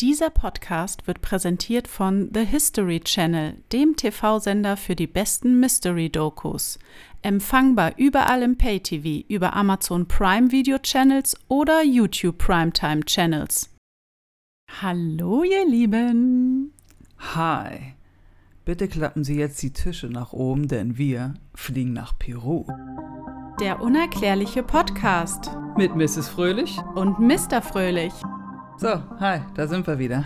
Dieser Podcast wird präsentiert von The History Channel, dem TV-Sender für die besten Mystery-Dokus. Empfangbar überall im Pay-TV, über Amazon Prime Video Channels oder YouTube Primetime Channels. Hallo, ihr Lieben! Hi! Bitte klappen Sie jetzt die Tische nach oben, denn wir fliegen nach Peru. Der unerklärliche Podcast Mit Mrs. Fröhlich? und Mr. Fröhlich. So, hi, da sind wir wieder.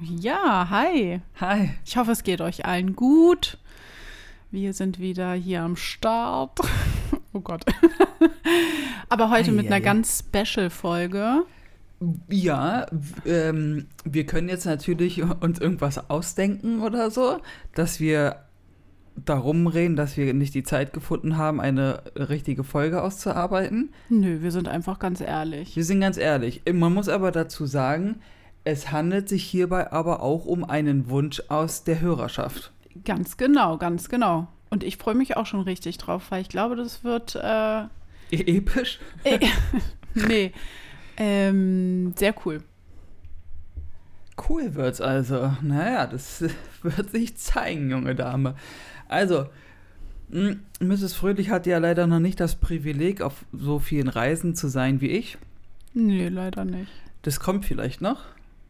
Ja, hi. Hi. Ich hoffe, es geht euch allen gut. Wir sind wieder hier am Start. Oh Gott. Aber heute mit einer Eieiei. ganz Special-Folge. Ja, ähm, wir können jetzt natürlich uns irgendwas ausdenken oder so, dass wir darum reden, dass wir nicht die Zeit gefunden haben, eine richtige Folge auszuarbeiten. Nö, wir sind einfach ganz ehrlich. Wir sind ganz ehrlich. Man muss aber dazu sagen, es handelt sich hierbei aber auch um einen Wunsch aus der Hörerschaft. Ganz genau, ganz genau. Und ich freue mich auch schon richtig drauf, weil ich glaube, das wird. Äh, E- Episch? äh, nee. Ähm, sehr cool. Cool wird's also. Naja, das wird sich zeigen, junge Dame. Also, Mrs. Fröhlich hat ja leider noch nicht das Privileg, auf so vielen Reisen zu sein wie ich. Nee, leider nicht. Das kommt vielleicht noch.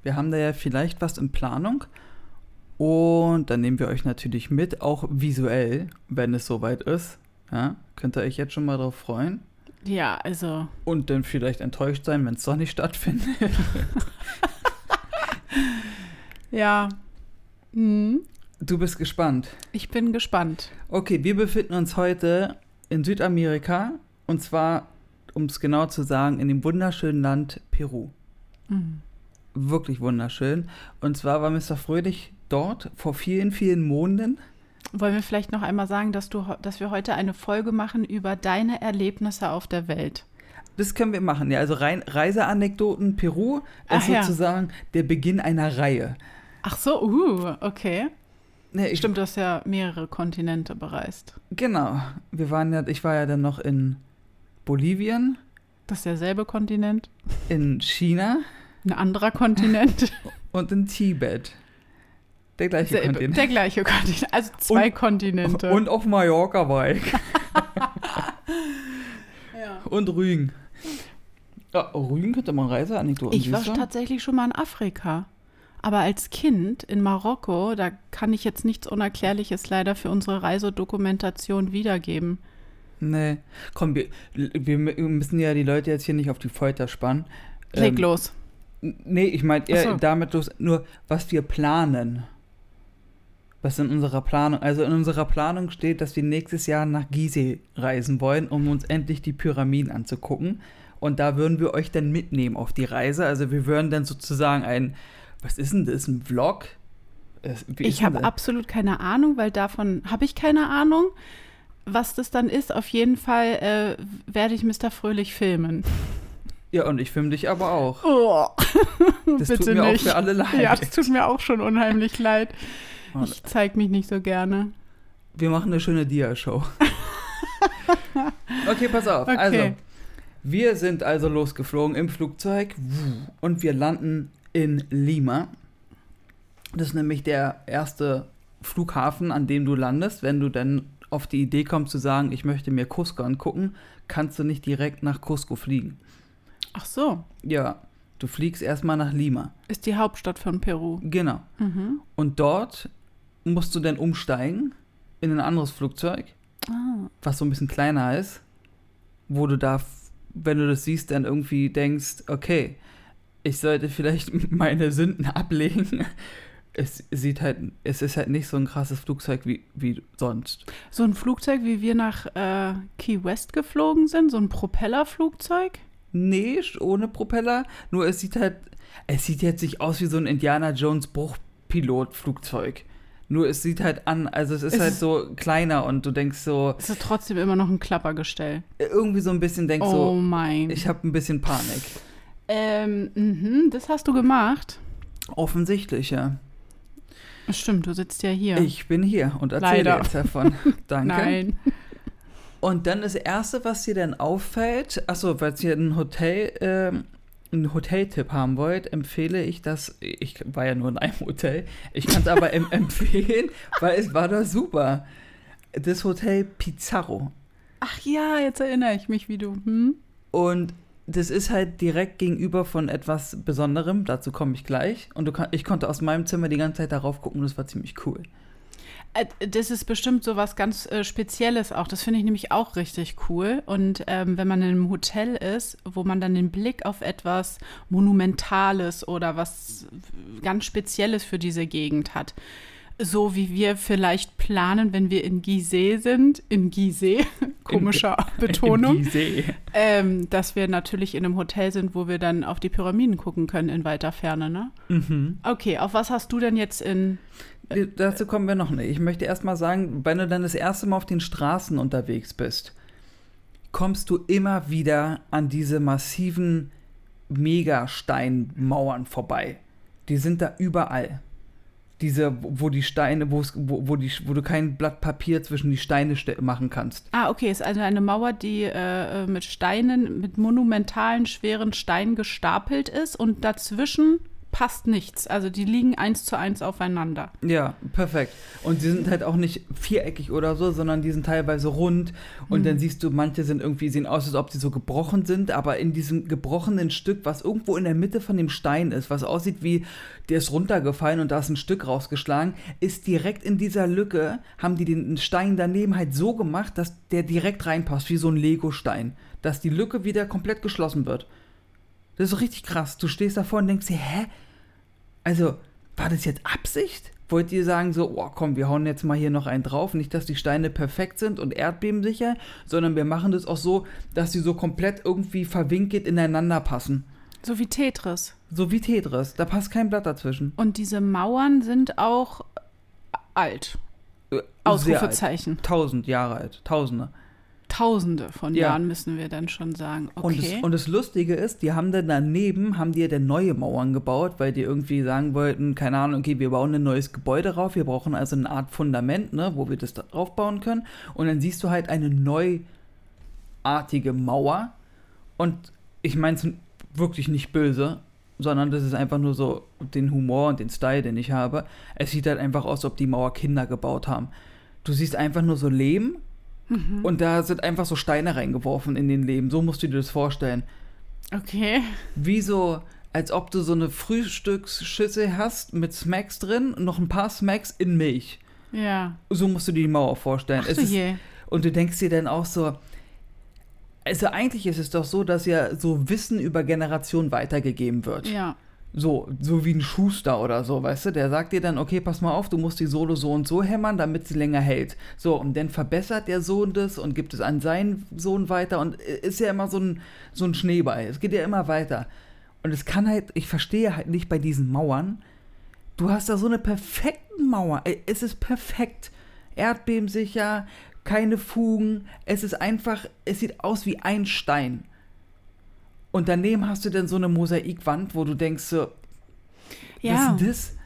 Wir haben da ja vielleicht was in Planung. Und dann nehmen wir euch natürlich mit, auch visuell, wenn es soweit ist. Ja, könnt ihr euch jetzt schon mal drauf freuen. Ja, also. Und dann vielleicht enttäuscht sein, wenn es doch nicht stattfindet. Ja. Hm. Du bist gespannt. Ich bin gespannt. Okay, wir befinden uns heute in Südamerika und zwar, um es genau zu sagen, in dem wunderschönen Land Peru. Hm. Wirklich wunderschön. Und zwar war Mr. Fröhlich dort vor vielen, vielen Monaten. Wollen wir vielleicht noch einmal sagen, dass, du, dass wir heute eine Folge machen über deine Erlebnisse auf der Welt? Das können wir machen. Ja, also rein Reiseanekdoten Peru ist Ach ja. sozusagen der Beginn einer Reihe. Ach so, uh, okay. Ne, ich, Stimmt, du hast ja mehrere Kontinente bereist. Genau. Wir waren ja, ich war ja dann noch in Bolivien, Das ist derselbe Kontinent, in China ein anderer Kontinent, und in Tibet. Der gleiche Selbe, Kontinent. der gleiche Kontinent, also zwei Und- Kontinente. Und auf Mallorca war ich. ja. Und Rügen. Ja, Rügen könnte man Reiseanekdoten Ich war tatsächlich schon mal in Afrika. Aber als Kind in Marokko, da kann ich jetzt nichts Unerklärliches leider für unsere Reisedokumentation wiedergeben. Nee. Komm, wir, wir müssen ja die Leute jetzt hier nicht auf die Folter spannen. Leg Ähm, los. Nee, ich meine eher so. damit los, nur was wir planen. Was in unserer Planung, also in unserer Planung steht, dass wir nächstes Jahr nach Gizeh reisen wollen, um uns endlich die Pyramiden anzugucken. Und da würden wir euch dann mitnehmen auf die Reise. Also wir würden dann sozusagen ein, was ist denn das, ein Vlog? Es- wie Ich habe absolut keine Ahnung, weil davon habe ich keine Ahnung. Was das dann ist, auf jeden Fall äh, werde ich Mr. Fröhlich filmen. Ja, und ich filme dich aber auch. Oh, Das bitte tut mir nicht. auch für alle leid. Ja, das tut mir auch schon unheimlich leid. Ich zeige mich nicht so gerne. Wir machen eine schöne Dia-Show. okay, pass auf. Okay. Also, wir sind also losgeflogen im Flugzeug und wir landen in Lima. Das ist nämlich der erste Flughafen, an dem du landest. Wenn du dann auf die Idee kommst zu sagen, ich möchte mir Cusco angucken, kannst du nicht direkt nach Cusco fliegen. Ach so, Ja, du fliegst erstmal nach Lima. ist die Hauptstadt von Peru. Genau. Mhm. Und dort musst du dann umsteigen in ein anderes Flugzeug. Ah. was so ein bisschen kleiner ist, wo du da, wenn du das siehst, dann irgendwie denkst, okay, ich sollte vielleicht meine Sünden ablegen. Es sieht halt, es ist halt nicht so ein krasses Flugzeug wie, wie sonst. So ein Flugzeug, wie wir nach äh, Key West geflogen sind, so ein Propellerflugzeug. Nee, ohne Propeller, nur es sieht halt, es sieht jetzt nicht aus wie so ein Indiana Jones Bruchpilotflugzeug. Nur es sieht halt an, also es ist Es halt so kleiner und du denkst so, Es ist trotzdem immer noch ein Klappergestell. irgendwie so ein bisschen denkst oh so, mein. ich habe ein bisschen Panik. Ähm, mhm, das hast du gemacht. Offensichtlich, ja. Stimmt, du sitzt ja hier. Ich bin hier und erzähle Leider. jetzt davon. Danke. Nein. Und dann das Erste, was dir dann auffällt, achso, weil hier ein Hotel ähm, einen Hoteltipp haben wollt, empfehle ich das. Ich war ja nur in einem Hotel. Ich kann es aber em empfehlen, weil es war da super. Das Hotel Pizarro. Ach ja, jetzt erinnere ich mich, wie du. Hm? Und das ist halt direkt gegenüber von etwas Besonderem. Dazu komme ich gleich. Und du ich konnte aus meinem Zimmer die ganze Zeit darauf gucken. Das war ziemlich cool. Äh, Das ist bestimmt so was ganz äh, Spezielles auch. Das finde ich nämlich auch richtig cool. Und ähm, wenn man in einem Hotel ist, wo man dann den Blick auf etwas Monumentales oder was ganz Spezielles für diese Gegend hat. So wie wir vielleicht planen, wenn wir in Gizeh sind, in Gizeh, komischer Betonung, Im Gizeh. ähm, dass wir natürlich in einem Hotel sind, wo wir dann auf die Pyramiden gucken können in weiter Ferne, ne? Mhm. Okay, auf was hast du denn jetzt in Wir- Dazu kommen wir noch nicht. Ich möchte erst mal sagen, wenn du dann das erste Mal auf den Straßen unterwegs bist, kommst du immer wieder an diese massiven Megasteinmauern vorbei. Die sind da überall. Diese, wo die Steine, wo, wo, die, wo du kein Blatt Papier zwischen die Steine ste- machen kannst. Ah, okay, ist also eine Mauer, die äh, äh, mit Steinen, mit monumentalen, schweren Steinen gestapelt ist und dazwischen passt nichts. Also die liegen eins zu eins aufeinander. Ja, perfekt. Und sie sind halt auch nicht viereckig oder so, sondern die sind teilweise rund. Und dann siehst du, manche sind irgendwie, sehen aus, als ob sie so gebrochen sind, aber in diesem gebrochenen Stück, was irgendwo in der Mitte von dem Stein ist, was aussieht wie, der ist runtergefallen und da ist ein Stück rausgeschlagen, ist direkt in dieser Lücke, haben die den Stein daneben halt so gemacht, dass der direkt reinpasst, wie so ein Lego-Stein. Dass die Lücke wieder komplett geschlossen wird. Das ist so richtig krass. Du stehst davor und denkst dir, hä? Also, war das jetzt Absicht? Wollt ihr sagen so, oh komm, wir hauen jetzt mal hier noch einen drauf, nicht, dass die Steine perfekt sind und erdbebensicher, sondern wir machen das auch so, dass sie so komplett irgendwie verwinkelt ineinander passen. So wie Tetris. So wie Tetris, da passt kein Blatt dazwischen. Und diese Mauern sind auch alt. Äh, sehr alt. Ausrufezeichen. Tausend Jahre alt, Tausende. Tausende von Ja. Jahren müssen wir dann schon sagen. Und, Okay. das, und das Lustige ist, die haben dann daneben, haben die ja dann neue Mauern gebaut, weil die irgendwie sagen wollten, keine Ahnung, okay, wir bauen ein neues Gebäude rauf, wir brauchen also eine Art Fundament, ne, wo wir das da drauf bauen können. Und dann siehst du halt eine neuartige Mauer. Und ich meine es wirklich nicht böse, sondern das ist einfach nur so den Humor und den Style, den ich habe. Es sieht halt einfach aus, als ob die Mauer Kinder gebaut haben. Du siehst einfach nur so Lehm und da sind einfach so Steine reingeworfen in den Lehm. So musst du dir das vorstellen. okay. Wie so, als ob du so eine Frühstücksschüssel hast mit Smacks drin und noch ein paar Smacks in Milch. Ja. So musst du dir die Mauer vorstellen. Ach du ist, je. und du denkst dir dann auch so, also eigentlich ist es doch so, dass ja so Wissen über Generationen weitergegeben wird. Ja. So, so wie ein Schuster oder so, weißt du? Der sagt dir dann, okay, pass mal auf, du musst die Sohle so und so hämmern, damit sie länger hält. So, und dann verbessert der Sohn das und gibt es an seinen Sohn weiter und ist ja immer so ein, so ein Schneeball. Es geht ja immer weiter. Und es kann halt, ich verstehe halt nicht bei diesen Mauern, du hast da so eine perfekte Mauer. Ey, Es ist perfekt. Erdbebensicher, keine Fugen. Es ist einfach, es sieht aus wie ein Stein. Und daneben hast du dann so eine Mosaikwand, wo du denkst so, Ja. was ist das?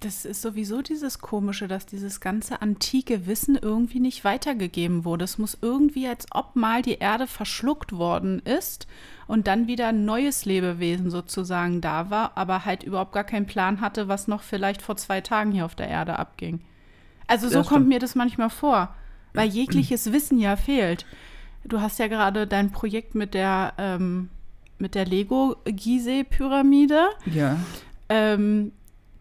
Das ist sowieso dieses Komische, dass dieses ganze antike Wissen irgendwie nicht weitergegeben wurde. Es muss irgendwie, als ob mal die Erde verschluckt worden ist und dann wieder ein neues Lebewesen sozusagen da war, aber halt überhaupt gar keinen Plan hatte, was noch vielleicht vor zwei Tagen hier auf der Erde abging. Also so kommt mir das manchmal vor, weil jegliches Wissen ja fehlt. Du hast ja gerade dein Projekt mit der, ähm, mit der Lego-Gizeh-Pyramide. Ja. Ähm,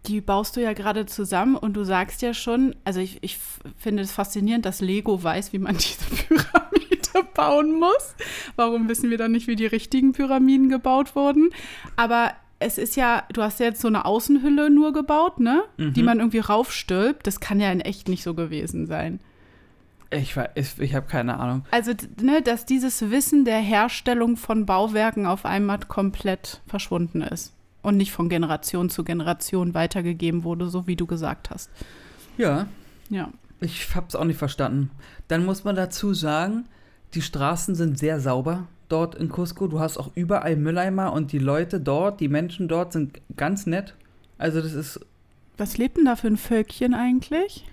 die baust du ja gerade zusammen und du sagst ja schon, also ich, ich finde es faszinierend, dass Lego weiß, wie man diese Pyramide bauen muss. Warum wissen wir dann nicht, wie die richtigen Pyramiden gebaut wurden? Aber es ist ja, du hast ja jetzt so eine Außenhülle nur gebaut, ne? Die man irgendwie raufstülpt. Das kann ja in echt nicht so gewesen sein. Ich, weiß- ich, ich habe keine Ahnung. Also, ne, dass dieses Wissen der Herstellung von Bauwerken auf einmal komplett verschwunden ist und nicht von Generation zu Generation weitergegeben wurde, so wie du gesagt hast. Ja, Ja. ich habe es auch nicht verstanden. Dann muss man dazu sagen, die Straßen sind sehr sauber dort in Cusco. Du hast auch überall Mülleimer und die Leute dort, die Menschen dort sind ganz nett. Also das ist Was lebt denn da für ein Völkchen eigentlich?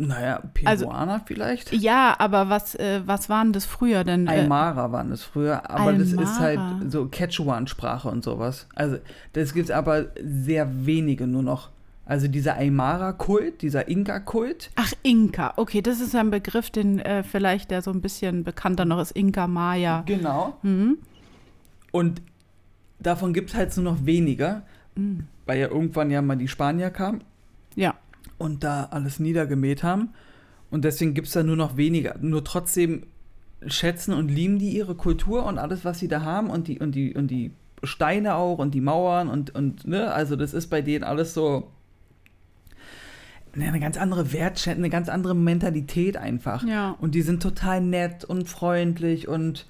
Naja, Also- Peruaner vielleicht? Ja, aber was, äh, was waren das früher denn? Äh, Aymara waren das früher, aber das ist halt so Quechuan-Sprache und sowas. Also das gibt es aber sehr wenige nur noch. Also dieser Aymara-Kult, dieser Inka-Kult, Ach, Inka. Okay, das ist ein Begriff, den äh, vielleicht der so ein bisschen bekannter noch ist. Inka Maya. genau. Mhm. Und davon gibt es halt nur noch weniger, Mhm. weil ja irgendwann ja mal die Spanier kamen Ja. Und da alles niedergemäht haben. Und deswegen gibt es da nur noch weniger. Nur trotzdem schätzen und lieben die ihre Kultur und alles, was sie da haben und die, und die, und die Steine auch und die Mauern und, und ne, also das ist bei denen alles so eine ganz andere Wertschätzung, eine ganz andere Mentalität einfach. Ja. Und die sind total nett und freundlich und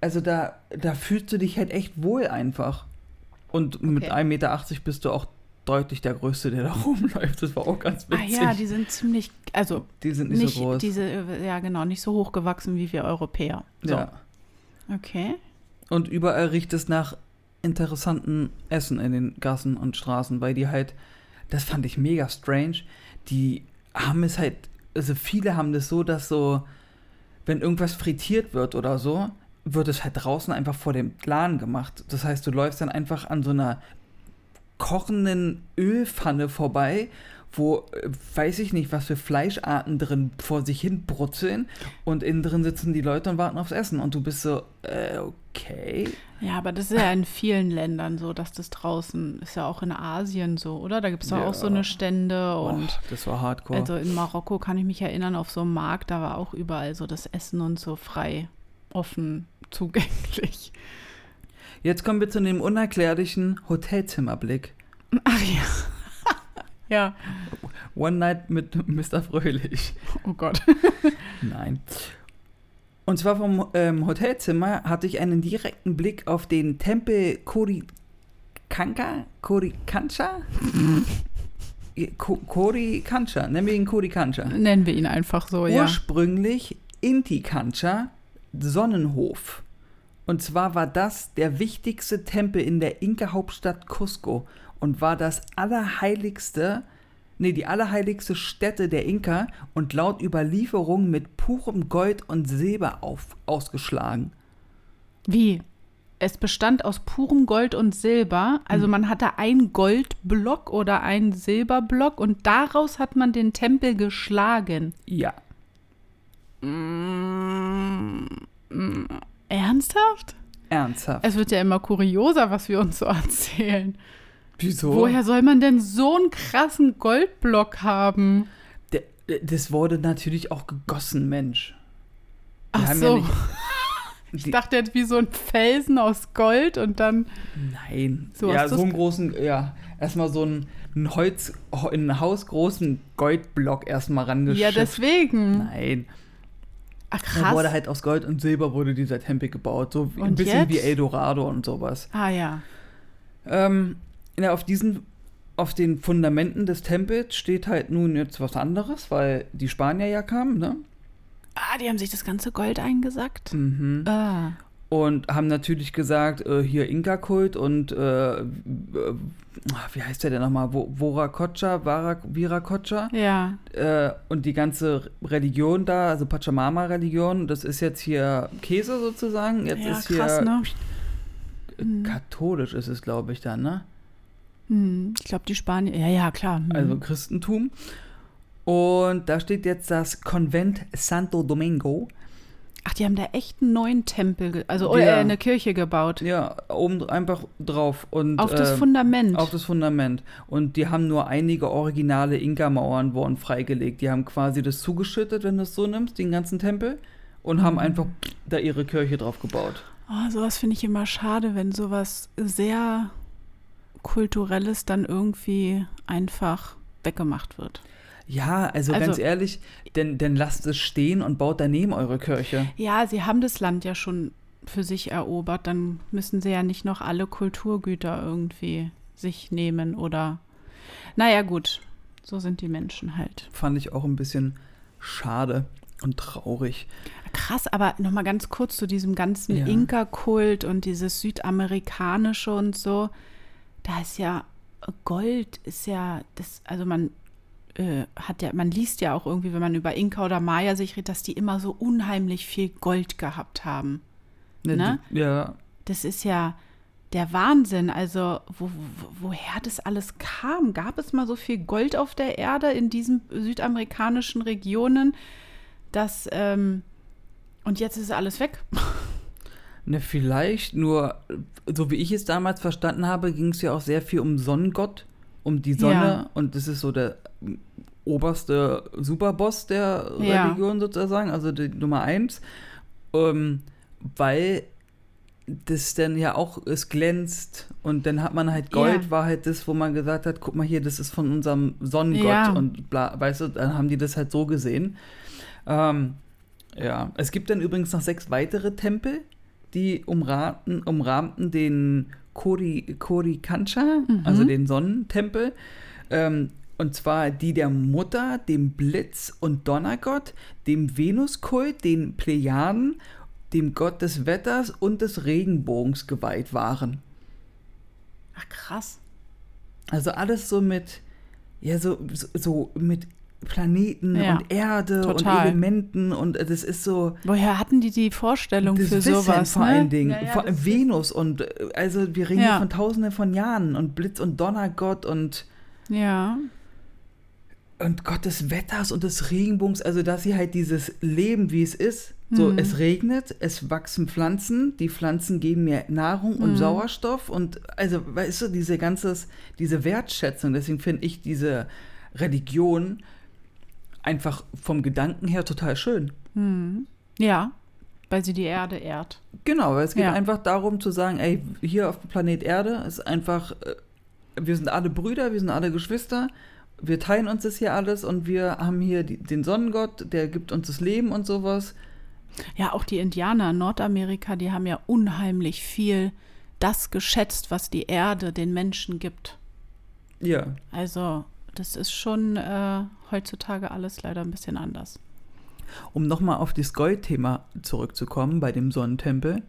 also da, da fühlst du dich halt echt wohl einfach. Und mit Okay. 1,80 Meter bist du auch deutlich der Größte, der da rumläuft. Das war auch ganz Ah witzig. ja, die sind ziemlich, also Die sind nicht, nicht, so groß. diese, ja genau, nicht so hoch gewachsen wie wir Europäer. So. Ja. Okay. Und überall riecht es nach interessanten Essen in den Gassen und Straßen, weil die halt, das fand ich mega strange, die haben es halt, also viele haben das so, dass so, wenn irgendwas frittiert wird oder so, wird es halt draußen einfach vor dem Laden gemacht. Das heißt, du läufst dann einfach an so einer kochenden Ölpfanne vorbei, wo äh, weiß ich nicht, was für Fleischarten drin vor sich hin brutzeln und innen drin sitzen die Leute und warten aufs Essen und du bist so, äh, okay. Ja, aber das ist ja in vielen Ländern so, dass das draußen ist ja auch in Asien so, oder? Da gibt es Ja. auch so eine Stände und Och, das war hardcore. also in Marokko kann ich mich erinnern, auf so einem Markt, da war auch überall so das Essen und so frei, offen, zugänglich. Jetzt kommen wir zu dem unerklärlichen Hotelzimmerblick. Ach ja. ja. One Night mit Mr. Fröhlich. Oh Gott. Nein. Und zwar vom ähm, Hotelzimmer hatte ich einen direkten Blick auf den Tempel Korikanka? Korikancha? Ko- Korikancha, nennen wir ihn Korikancha. Nennen wir ihn einfach so, ja. Ursprünglich Inti-Kancha, Sonnenhof. Und zwar war das der wichtigste Tempel in der Inka-Hauptstadt Cusco und war das allerheiligste, nee, die allerheiligste Stätte der Inka und laut Überlieferung mit purem Gold und Silber auf, ausgeschlagen. Wie? Es bestand aus purem Gold und Silber. Also Hm. man hatte einen Goldblock oder einen Silberblock und daraus hat man den Tempel geschlagen. Ja. Mm, mm, ernsthaft? Ernsthaft. Es wird ja immer kurioser, was wir uns so erzählen. Wieso? Woher soll man denn so einen krassen Goldblock haben? Der, das wurde natürlich auch gegossen, Mensch. Die Ach so. Ja Ich dachte jetzt wie so ein Felsen aus Gold und dann. nein. So ja, so einen großen, ja, erstmal so einen, einen Holz, einen hausgroßen Goldblock erstmal rangeschifft. Ja, deswegen. Nein. Ach, Da krass. wurde halt aus Gold und Silber wurde dieser Tempel gebaut. So wie- ein Und bisschen wie jetzt? Eldorado und sowas. ah ja. Ähm, ja, auf diesen, auf den Fundamenten des Tempels steht halt nun jetzt was anderes, weil die Spanier ja kamen, ne? Ah, die haben sich das ganze Gold eingesackt. Mhm. Ah. Und haben natürlich gesagt, äh, hier Inka-Kult und äh, äh, wie heißt der denn nochmal? Vara- Viracocha. Ja. Äh, und die ganze Religion da, also Pachamama-Religion, das ist jetzt hier Käse sozusagen. Jetzt ja, ist hier krass, ne? äh, Mhm. katholisch ist es, glaube ich, dann, ne? Hm, ich glaube, die Spanier. Ja, ja, klar. Hm. Also Christentum. Und da steht jetzt das Konvent Santo Domingo. Ach, die haben da echt einen neuen Tempel, also Ja. äh, eine Kirche gebaut. Ja, oben einfach drauf. Und, Auf das äh, Fundament. Auf das Fundament. Und die haben nur einige originale Inka-Mauern wurden freigelegt. Die haben quasi das zugeschüttet, wenn du es so nimmst, den ganzen Tempel. Und haben Mhm. einfach da ihre Kirche drauf gebaut. Oh, sowas finde ich immer schade, wenn sowas sehr Kulturelles dann irgendwie einfach weggemacht wird. Ja, also, Also- ganz ehrlich, denn, denn lasst es stehen und baut daneben eure Kirche. Ja, sie haben das Land ja schon für sich erobert, dann müssen sie ja nicht noch alle Kulturgüter irgendwie sich nehmen oder. Naja, gut, so sind die Menschen halt. Fand ich auch ein bisschen schade und traurig. Krass, aber nochmal ganz kurz zu diesem ganzen Ja. Inka-Kult und dieses Südamerikanische und so. Da ist ja Gold, ist ja das, also man äh, hat ja, man liest ja auch irgendwie, wenn man über Inka oder Maya sich redet, dass die immer so unheimlich viel Gold gehabt haben. Ne? Ja. Das ist ja der Wahnsinn. Also, wo, wo, woher das alles kam. Gab es mal so viel Gold auf der Erde in diesen südamerikanischen Regionen, dass. Ähm, und jetzt ist alles weg. Ne, vielleicht, nur so wie ich es damals verstanden habe, ging es ja auch sehr viel um Sonnengott, um die Sonne. Ja. Und das ist so der oberste Superboss der Ja. Religion sozusagen, also die Nummer eins. Ähm, weil das dann ja auch, es glänzt und dann hat man halt Gold, Ja. war halt das, wo man gesagt hat, guck mal hier, das ist von unserem Sonnengott Ja. und bla, weißt du, dann haben die das halt so gesehen. Ähm, ja, es gibt dann übrigens noch sechs weitere Tempel, die umrahmten, umrahmten den Kori, Korikancha, Mhm. also den Sonnentempel. Ähm, und zwar die der Mutter, dem Blitz- und Donnergott, dem Venuskult, den Plejaden, dem Gott des Wetters und des Regenbogens geweiht waren. Ach, krass. Also alles so mit, ja, so, so, so mit Planeten Ja, und Erde total. und Elementen und das ist so. Woher hatten die die Vorstellung Das für Wissen sowas? vor ne? allen Dingen. Ja, ja, vor Venus und äh, also wir reden Ja. hier von tausenden von Jahren und Blitz und Donnergott und, Ja. und Gott des Wetters und des Regenbogens, also dass sie halt dieses Leben, wie es ist. So, Mhm. es regnet, es wachsen Pflanzen, die Pflanzen geben mir Nahrung und Mhm. Sauerstoff und also, weißt du, diese ganzes, diese Wertschätzung, deswegen finde ich diese Religion einfach vom Gedanken her total schön. Hm. Ja, weil sie die Erde ehrt. Genau, weil es geht Ja. einfach darum zu sagen, ey, hier auf dem Planet Erde ist einfach, äh, wir sind alle Brüder, wir sind alle Geschwister, wir teilen uns das hier alles und wir haben hier die, den Sonnengott, der gibt uns das Leben und sowas. Ja, auch die Indianer in Nordamerika, die haben ja unheimlich viel das geschätzt, was die Erde den Menschen gibt. Ja, Also, das ist schon äh, heutzutage alles leider ein bisschen anders. um nochmal auf das Gold-Thema zurückzukommen bei dem Sonnentempel.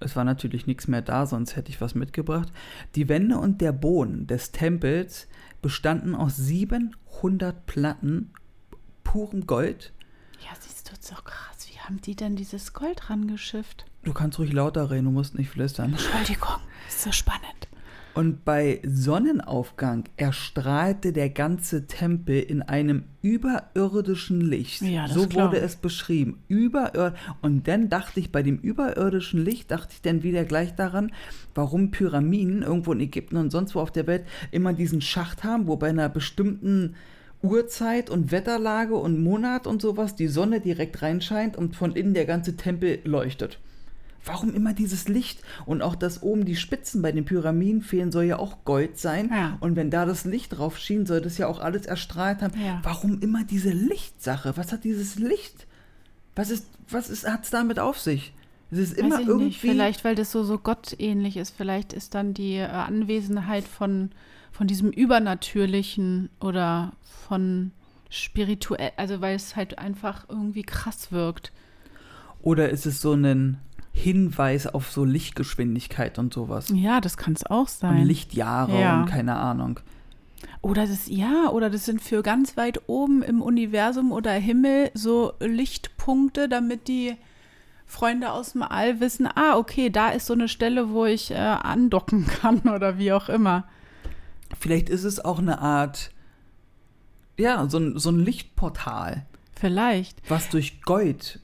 Es war natürlich nichts mehr da, sonst hätte ich was mitgebracht. Die Wände und der Boden des Tempels bestanden aus 700 Platten purem Gold. Ja, siehst du, doch krass. Wie haben die denn dieses Gold rangeschifft? Du kannst ruhig lauter reden, du musst nicht flüstern. Entschuldigung, ist so spannend. Und bei Sonnenaufgang erstrahlte der ganze Tempel in einem überirdischen Licht. Ja, so wurde ich. es beschrieben. Überir und dann dachte ich, bei dem überirdischen Licht, dachte ich dann wieder gleich daran, warum Pyramiden irgendwo in Ägypten und sonst wo auf der Welt immer diesen Schacht haben, wo bei einer bestimmten Uhrzeit und Wetterlage und Monat und sowas die Sonne direkt reinscheint und von innen der ganze Tempel leuchtet. Warum immer dieses Licht? Und auch, dass oben die Spitzen bei den Pyramiden fehlen, soll ja auch Gold sein. Ja. Und wenn da das Licht drauf schien, soll das ja auch alles erstrahlt haben. Ja. Warum immer diese Lichtsache? Was hat dieses Licht? Was ist, was ist, hat's damit auf sich? Es ist immer Weiß ich irgendwie. nicht, vielleicht weil das so, so gottähnlich ist. Vielleicht ist dann die äh, Anwesenheit von, von diesem Übernatürlichen oder von spirituell, also weil es halt einfach irgendwie krass wirkt. Oder ist es so ein Hinweis auf so Lichtgeschwindigkeit und sowas? Ja, das kann es auch Und sein. Lichtjahre Ja. und keine Ahnung. Oder das, ja, oder das sind für ganz weit oben im Universum oder Himmel so Lichtpunkte, damit die Freunde aus dem All wissen, ah, okay, da ist so eine Stelle, wo ich äh, andocken kann oder wie auch immer. Vielleicht ist es auch eine Art, ja, so ein, so ein Lichtportal, Vielleicht. was durch Gold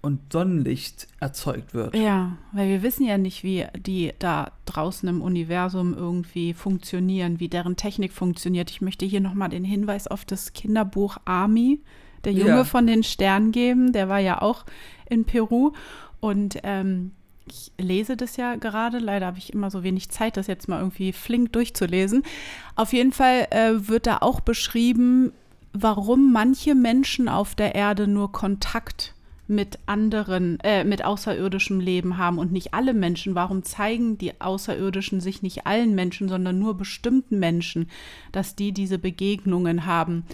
und Sonnenlicht erzeugt wird. Ja, weil wir wissen ja nicht, wie die da draußen im Universum irgendwie funktionieren, wie deren Technik funktioniert. Ich möchte hier nochmal den Hinweis auf das Kinderbuch Army, der Junge Ja. von den Sternen geben. Der war ja auch in Peru und ähm, ich lese das ja gerade. Leider habe ich immer so wenig Zeit, das jetzt mal irgendwie flink durchzulesen. Auf jeden Fall äh, wird da auch beschrieben, warum manche Menschen auf der Erde nur Kontakt mit anderen, äh, mit außerirdischem Leben haben und nicht alle Menschen. Warum zeigen die Außerirdischen sich nicht allen Menschen, sondern nur bestimmten Menschen, dass die diese Begegnungen haben?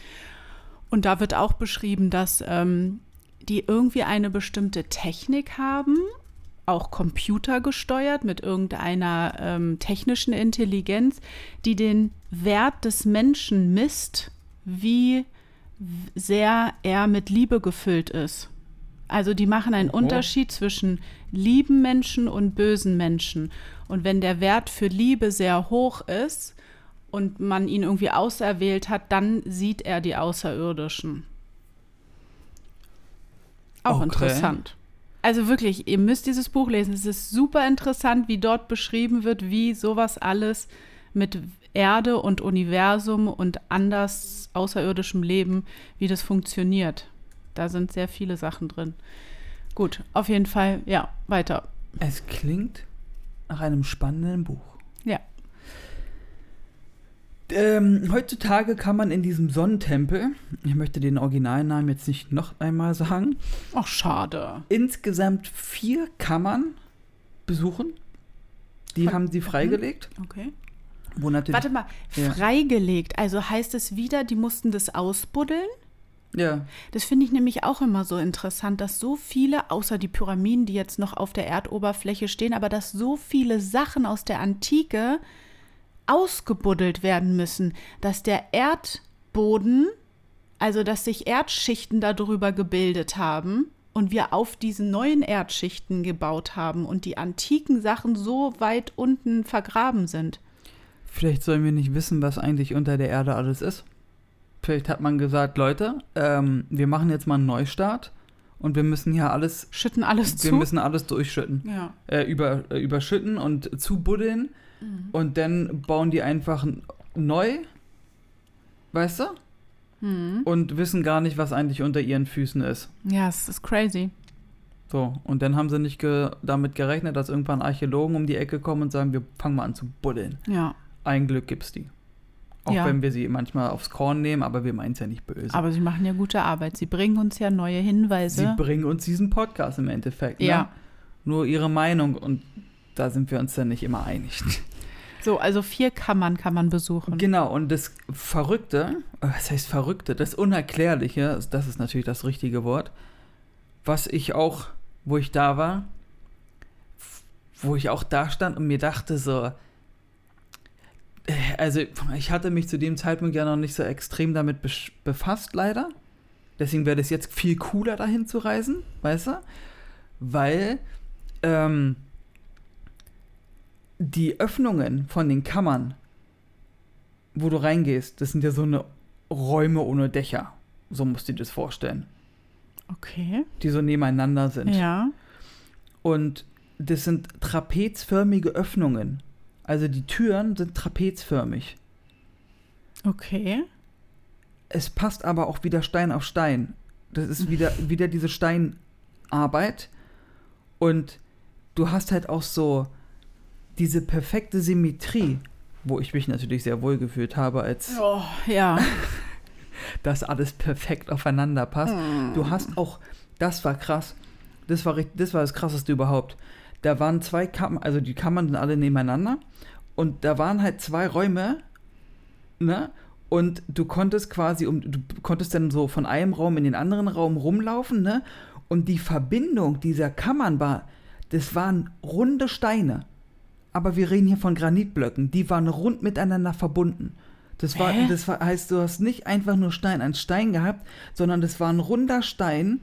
Und da wird auch beschrieben, dass ähm, die irgendwie eine bestimmte Technik haben, auch computergesteuert mit irgendeiner ähm, technischen Intelligenz, die den Wert des Menschen misst, wie sehr er mit Liebe gefüllt ist. Also die machen einen Oho. Unterschied zwischen lieben Menschen und bösen Menschen. Und wenn der Wert für Liebe sehr hoch ist und man ihn irgendwie auserwählt hat, dann sieht er die Außerirdischen. Auch Okay. interessant. Also wirklich, ihr müsst dieses Buch lesen. Es ist super interessant, wie dort beschrieben wird, wie sowas alles mit Erde und Universum und anders außerirdischem Leben, wie das funktioniert. Da sind sehr viele Sachen drin. Gut, auf jeden Fall, ja, weiter. Es klingt nach einem spannenden Buch. Ja. Ähm, heutzutage kann man in diesem Sonnentempel, ich möchte den Originalnamen jetzt nicht noch einmal sagen, Ach, schade. insgesamt vier Kammern besuchen. Die Von- haben sie freigelegt. Okay. Warte mal, Ja. freigelegt. Also heißt es wieder, die mussten das ausbuddeln? Ja, Das finde ich nämlich auch immer so interessant, dass so viele, außer die Pyramiden, die jetzt noch auf der Erdoberfläche stehen, aber dass so viele Sachen aus der Antike ausgebuddelt werden müssen, dass der Erdboden, also dass sich Erdschichten darüber gebildet haben und wir auf diesen neuen Erdschichten gebaut haben und die antiken Sachen so weit unten vergraben sind. vielleicht sollen wir nicht wissen, was eigentlich unter der Erde alles ist. Vielleicht hat man gesagt, Leute, ähm, wir machen jetzt mal einen Neustart und wir müssen hier alles, Schütten alles wir zu. müssen alles durchschütten. ja. äh, über, äh, überschütten und zubuddeln Mhm. und dann bauen die einfach neu, weißt du? Mhm. Und wissen gar nicht, was eigentlich unter ihren Füßen ist. Ja, es ist crazy. So, und dann haben sie nicht ge damit gerechnet, dass irgendwann Archäologen um die Ecke kommen und sagen, wir fangen mal an zu buddeln. Ja. Ein Glück gibt's die. Auch Ja. wenn wir sie manchmal aufs Korn nehmen, aber wir meinen es ja nicht böse. Aber sie machen ja gute Arbeit. Sie bringen uns ja neue sie Hinweise. bringen uns diesen Podcast im Endeffekt. Ne? Ja. Nur ihre Meinung und da sind wir uns dann nicht immer einig. So, also vier Kammern kann man besuchen. Genau, und das Verrückte, äh, was heißt Verrückte, das Unerklärliche, das ist natürlich das richtige Wort, was ich auch, wo ich da war, wo ich auch da stand und mir dachte so, also ich hatte mich zu dem Zeitpunkt ja noch nicht so extrem damit befasst, leider. Deswegen wäre das jetzt viel cooler, dahin zu reisen, weißt du? Weil ähm, die Öffnungen von den Kammern, wo du reingehst, das sind ja so eine Räume ohne Dächer. So musst du dir das vorstellen. Okay. Die so nebeneinander sind. Ja. Und das sind trapezförmige Öffnungen. Also die Türen sind trapezförmig. Okay. Es passt aber auch wieder Stein auf Stein. Das ist wieder, wieder diese Steinarbeit. Und du hast halt auch so diese perfekte Symmetrie, wo ich mich natürlich sehr wohl gefühlt habe, als Oh, ja. dass alles perfekt aufeinander passt. Du hast auch, das war krass. Das war, das war das krasseste überhaupt. Da waren zwei Kammern, also die Kammern sind alle nebeneinander und da waren halt zwei Räume, ne? Und du konntest quasi, um, du konntest dann so von einem Raum in den anderen Raum rumlaufen, ne? Und die Verbindung dieser Kammern war, das waren runde Steine. Aber wir reden hier von Granitblöcken. Die waren rund miteinander verbunden. Das war, Hä? das war, heißt, du hast nicht einfach nur Stein an Stein gehabt, sondern das war ein runder Stein,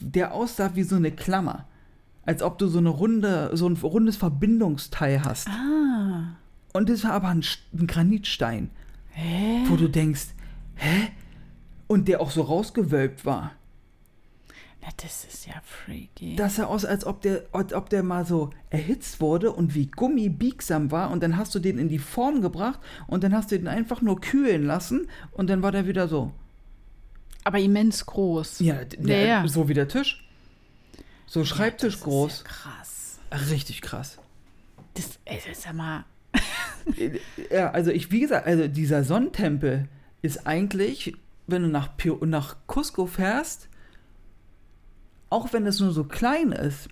der aussah wie so eine Klammer. Als ob du so eine runde, so ein rundes Verbindungsteil hast. Ah. Und das war aber ein, ein Granitstein, Hä? wo du denkst, hä? Und der auch so rausgewölbt war. Na, das ist ja freaky. Das sah aus, als ob der, als ob der mal so erhitzt wurde und wie Gummi biegsam war und dann hast du den in die Form gebracht und dann hast du den einfach nur kühlen lassen und dann war der wieder so. Aber immens groß. Ja, der, Ja, ja. so wie der Tisch. So Schreibtisch Das groß. Ist ja krass. Richtig krass. Das, ey, das ist ja mal. Ja, also ich, wie gesagt, also dieser Sonnentempel ist eigentlich, wenn du nach, Pi- nach Cusco fährst, auch wenn es nur so klein ist,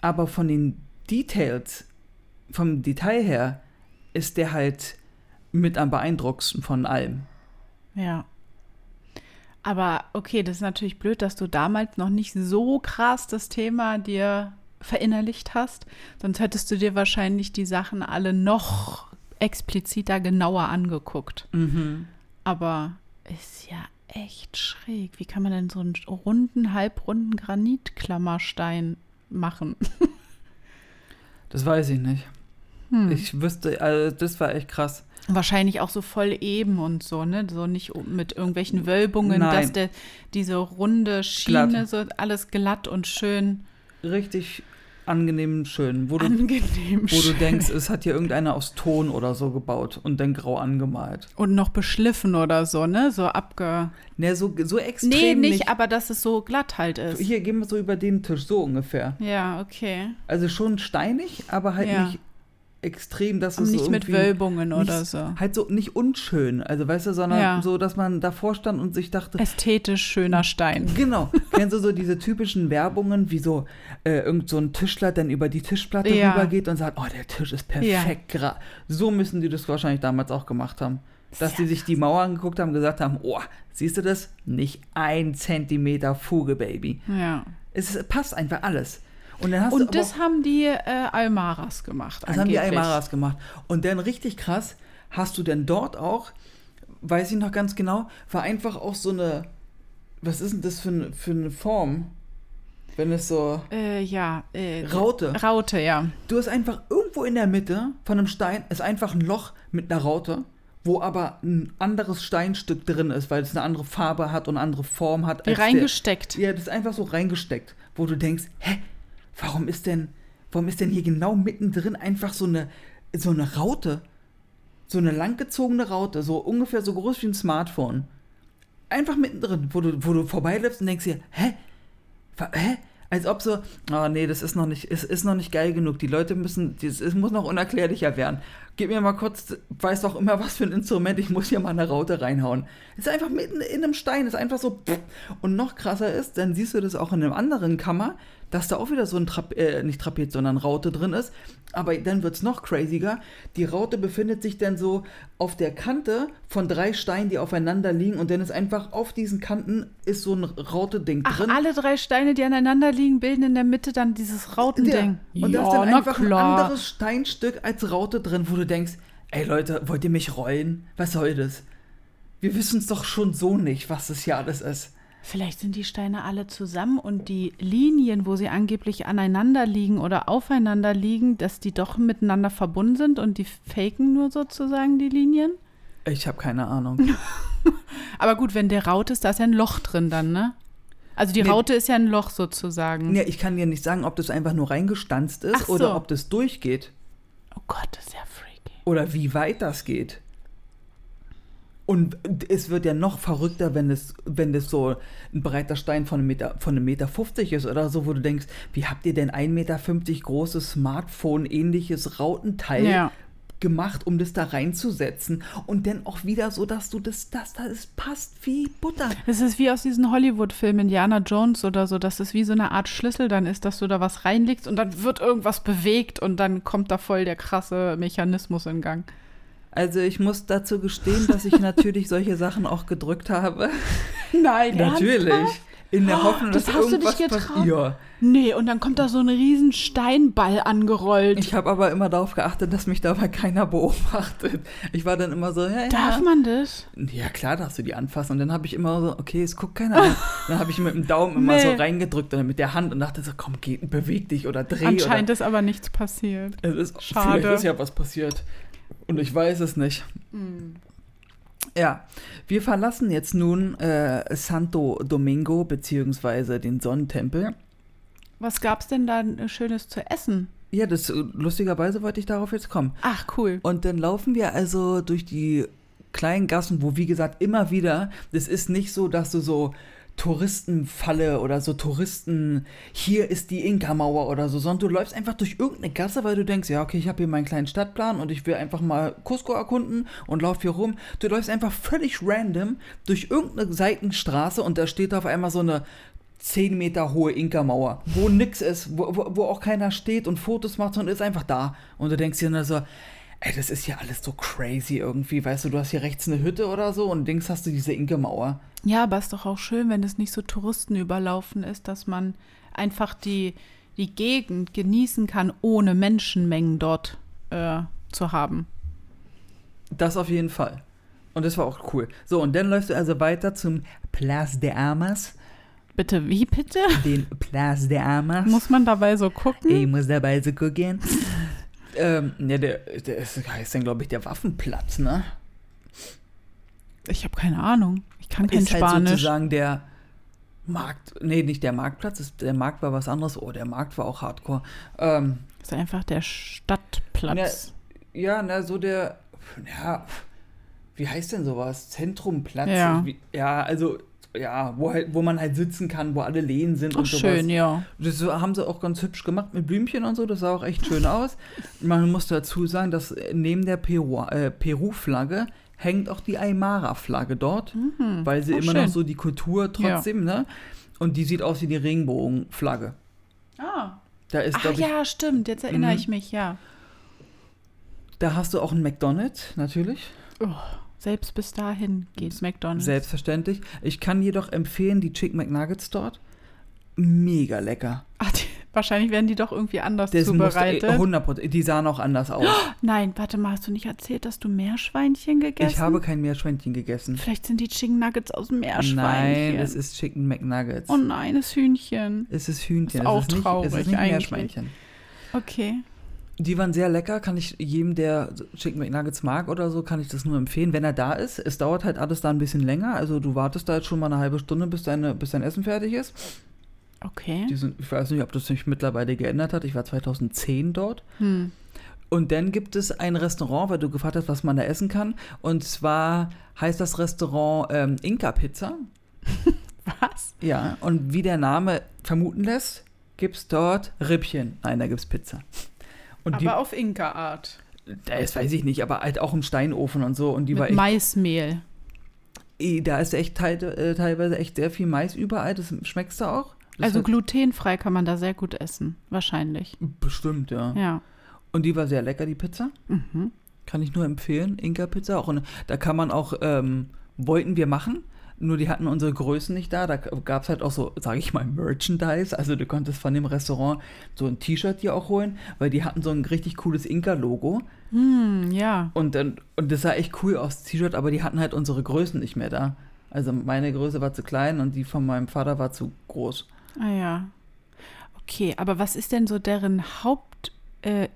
aber von den Details, vom Detail her, ist der halt mit am beeindruckendsten von allem. Ja. Aber okay, das ist natürlich blöd, dass du damals noch nicht so krass das Thema dir verinnerlicht hast. Sonst hättest du dir wahrscheinlich die Sachen alle noch expliziter genauer angeguckt. Aber ist ja echt schräg. Wie kann man denn so einen runden, halbrunden Granitklammerstein machen? Das weiß ich nicht. Hm. Ich wüsste, also das war echt krass. Wahrscheinlich auch so voll eben und so, ne? So nicht mit irgendwelchen Wölbungen, Nein. dass der, diese runde Schiene, Glatt. so alles glatt und schön Richtig angenehm schön, wo du, angenehm wo du schön. denkst, es hat hier irgendeiner aus Ton oder so gebaut und dann grau angemalt. Und noch beschliffen oder so, ne? So abge. Ne, so, so extrem Nee, nicht, nicht. aber dass es so glatt halt ist. Hier gehen wir so über den Tisch, so ungefähr. Ja, okay. Also schon steinig, aber halt Ja. nicht extrem, dass es nicht so mit Wölbungen oder so. Halt so nicht unschön, also weißt du, sondern Ja. so, dass man davor stand und sich dachte, Ästhetisch schöner Stein. Genau. Kennst du so diese typischen Werbungen, wie so äh, irgend so ein Tischler dann über die Tischplatte Ja. rübergeht und sagt, oh, der Tisch ist perfekt. gra- So müssen die das wahrscheinlich damals auch gemacht haben. Dass die sich die Mauer angeguckt haben und gesagt haben, oh, siehst du das? Nicht ein Zentimeter Fuge, Baby. Ja. Es passt einfach alles. Und dann hast du Und aber das haben die äh, Almaras gemacht. das haben die angeblich. Aymaras gemacht. Und dann richtig krass, hast du denn dort auch, weiß ich noch ganz genau, war einfach auch so eine, was ist denn das für, eine- für eine Form? Wenn es so, Äh, ja. Äh, Raute. Raute, ja. Du hast einfach irgendwo in der Mitte von einem Stein ist einfach ein Loch mit einer Raute, wo aber ein anderes Steinstück drin ist, weil es eine andere Farbe hat und eine andere Form hat. Wie als der- reingesteckt. Ja, das ist einfach so reingesteckt, wo du denkst, hä, warum ist denn, warum ist denn hier genau mittendrin einfach so eine, so eine Raute? So eine langgezogene Raute, so ungefähr so groß wie ein Smartphone. Einfach mittendrin, wo du, wo du vorbeiläufst und denkst dir, hä? Hä? Als ob so, oh nee, das ist noch nicht, es ist noch nicht geil genug. Die Leute müssen, es muss noch unerklärlicher werden. Gib mir mal kurz, weiß doch immer was für ein Instrument, ich muss hier mal eine Raute reinhauen. Ist einfach mitten in einem Stein, ist einfach so. pff. Und noch krasser ist, dann siehst du das auch in einem anderen Kammer, dass da auch wieder so ein Trap äh, nicht Trapez, sondern Raute drin ist. Aber dann wird es noch craziger. Die Raute befindet sich dann so auf der Kante von drei Steinen, die aufeinander liegen. Und dann ist einfach auf diesen Kanten ist so ein Raute-Ding Ach, drin. alle drei Steine, die aneinander liegen, bilden in der Mitte dann dieses Rautending. Ja. Und da ist dann einfach ein anderes Steinstück als Raute drin, wo du denkst, ey Leute, wollt ihr mich rollen? Was soll das? Wir wissen es doch schon so nicht, was das hier alles ist. Vielleicht sind die Steine alle zusammen und die Linien, wo sie angeblich aneinander liegen oder aufeinander liegen, dass die doch miteinander verbunden sind und die faken nur sozusagen die Linien. Ich habe keine Ahnung. Aber gut, wenn der Raute ist, da ist ja ein Loch drin dann, ne? Also die Nee. Raute ist ja ein Loch sozusagen. ja, ich kann dir nicht sagen, ob das einfach nur reingestanzt ist so. oder ob das durchgeht. Oh Gott, das ist ja freaky. Oder wie weit das geht. Und es wird ja noch verrückter, wenn es, wenn das so ein breiter Stein von einem Meter, von einem Meter 50 ist oder so, wo du denkst, wie habt ihr denn 1,50 Meter großes Smartphone-ähnliches Rautenteil Ja. gemacht, um das da reinzusetzen? Und dann auch wieder so, dass du das, das, das passt wie Butter. Es ist wie aus diesen Hollywood-Filmen Indiana Jones oder so, dass es wie so eine Art Schlüssel dann ist, dass du da was reinlegst und dann wird irgendwas bewegt und dann kommt da voll der krasse Mechanismus in Gang. Also ich muss dazu gestehen, dass ich natürlich solche Sachen auch gedrückt habe. Nein, natürlich. In der Hoffnung, das dass hast du dich getraut? Ja. Nee, und dann kommt da so ein riesen Steinball angerollt. Ich habe aber immer darauf geachtet, dass mich dabei keiner beobachtet. Ich war dann immer so, ja, Darf ja. man das? Ja, klar darfst du die anfassen. Und dann habe ich immer so, okay, es guckt keiner an. Dann habe ich mit dem Daumen immer Nee. so reingedrückt oder mit der Hand und dachte so, komm, geh, beweg dich oder dreh. Anscheinend ist aber nichts passiert. oder, es ist, Schade. Vielleicht ist ja was passiert. Und ich weiß es nicht. Ja, wir verlassen jetzt nun äh, Santo Domingo beziehungsweise den Sonnentempel. Was gab's denn da äh, Schönes zu essen? Ja, das äh, lustigerweise wollte ich darauf jetzt kommen. Ach, cool. Und dann laufen wir also durch die kleinen Gassen, wo wie gesagt immer wieder, das ist nicht so, dass du so Touristenfalle oder so Touristen, hier ist die Inka-Mauer oder so, sondern du läufst einfach durch irgendeine Gasse, weil du denkst, ja, okay, ich habe hier meinen kleinen Stadtplan und ich will einfach mal Cusco erkunden und lauf hier rum. Du läufst einfach völlig random durch irgendeine Seitenstraße und da steht auf einmal so eine 10 Meter hohe Inka-Mauer, wo nix ist, wo, wo, wo auch keiner steht und Fotos macht, sondern ist einfach da. Und du denkst dir nur so, ey, das ist hier alles so crazy irgendwie, weißt du, du hast hier rechts eine Hütte oder so und links hast du diese Inka-Mauer. Ja, aber ist doch auch schön, wenn es nicht so Touristen überlaufen ist, dass man einfach die, die Gegend genießen kann, ohne Menschenmengen dort äh, zu haben. Das auf jeden Fall. Und das war auch cool. So, und dann läufst du also weiter zum Place de Armas. Bitte, wie bitte? Den Place de Armas. Muss man dabei so gucken? Ich muss dabei so gucken. Ähm, ja, der, der ist, heißt dann, glaube ich, der Waffenplatz, ne? Ich habe keine Ahnung. Ich kann kein ist halt Spanisch. sozusagen der Markt, nee, nicht der Marktplatz, ist, der Markt war was anderes. Oh, der Markt war auch hardcore. Ähm, ist einfach der Stadtplatz. ja, na, so der, ja, wie heißt denn sowas? Zentromplatz? Ja. Wie, ja, also, ja, wo, halt, wo man halt sitzen kann, wo alle Lehen sind Ach, und sowas. schön, ja. Das haben sie auch ganz hübsch gemacht mit Blümchen und so, das sah auch echt schön aus. Man muss dazu sagen, dass neben der Peru- äh, Peru-Flagge hängt auch die Aymara-Flagge dort, weil sie Oh, immer schön. noch so die Kultur trotzdem, ne? Und die sieht aus wie die Regenbogenflagge. Ah. Da ist, Ach ich, ja, stimmt. Jetzt erinnere Mhm. ich mich, ja. da hast du auch einen McDonald's, natürlich. Oh, selbst bis dahin geht's McDonalds. Selbstverständlich. Ich kann jedoch empfehlen, die Chicken McNuggets dort. Mega lecker. Ach, die, wahrscheinlich werden die doch irgendwie anders Das äh, zubereitet. 100%, die sahen auch anders aus. Nein, warte mal, hast du nicht erzählt, dass du Meerschweinchen gegessen? Ich habe kein Meerschweinchen gegessen. Vielleicht sind die Chicken Nuggets aus dem Meerschweinchen. Nein, es ist Chicken McNuggets. Oh nein, das Hühnchen. es ist Hühnchen. Ist es auch ist nicht, traurig es ist nicht eigentlich. Meerschweinchen. Okay. Die waren sehr lecker, kann ich jedem, der Chicken McNuggets mag oder so, kann ich das nur empfehlen, wenn er da ist. Es dauert halt alles da ein bisschen länger, also du wartest da jetzt schon mal eine halbe Stunde, bis, deine, bis dein Essen fertig ist. Okay. Sind, ich weiß nicht, ob das sich mittlerweile geändert hat. Ich war 2010 dort. Hm. Und dann gibt es ein Restaurant, weil du gefragt hast, was man da essen kann. Und zwar heißt das Restaurant ähm, Inka Pizza. Was? Ja, und wie der Name vermuten lässt, gibt es dort Rippchen. Nein, da gibt es Pizza. Und Aber auf Inka-Art. die, das weiß ich nicht, aber halt auch im Steinofen und so. Und die war Mit echt, Maismehl. eh, da ist echt äh, teilweise echt sehr viel Mais überall. Das schmeckst du auch. Das Also glutenfrei kann man da sehr gut essen. Wahrscheinlich. Bestimmt, ja. Ja. Und die war sehr lecker, die Pizza. Mhm. Kann ich nur empfehlen, Inka Pizza. Auch in, da kann man auch, ähm, wollten wir machen, nur die hatten unsere Größen nicht da. Da gab es halt auch so, sage ich mal, Merchandise. Also du konntest von dem Restaurant so ein T-Shirt dir auch holen, weil die hatten so ein richtig cooles Inka-Logo. Hm, ja. Und, und das sah echt cool aus, das T-Shirt, aber die hatten halt unsere Größen nicht mehr da. Also meine Größe war zu klein und die von meinem Vater war zu groß. Ah ja. Okay, aber was ist denn so deren Haupt äh,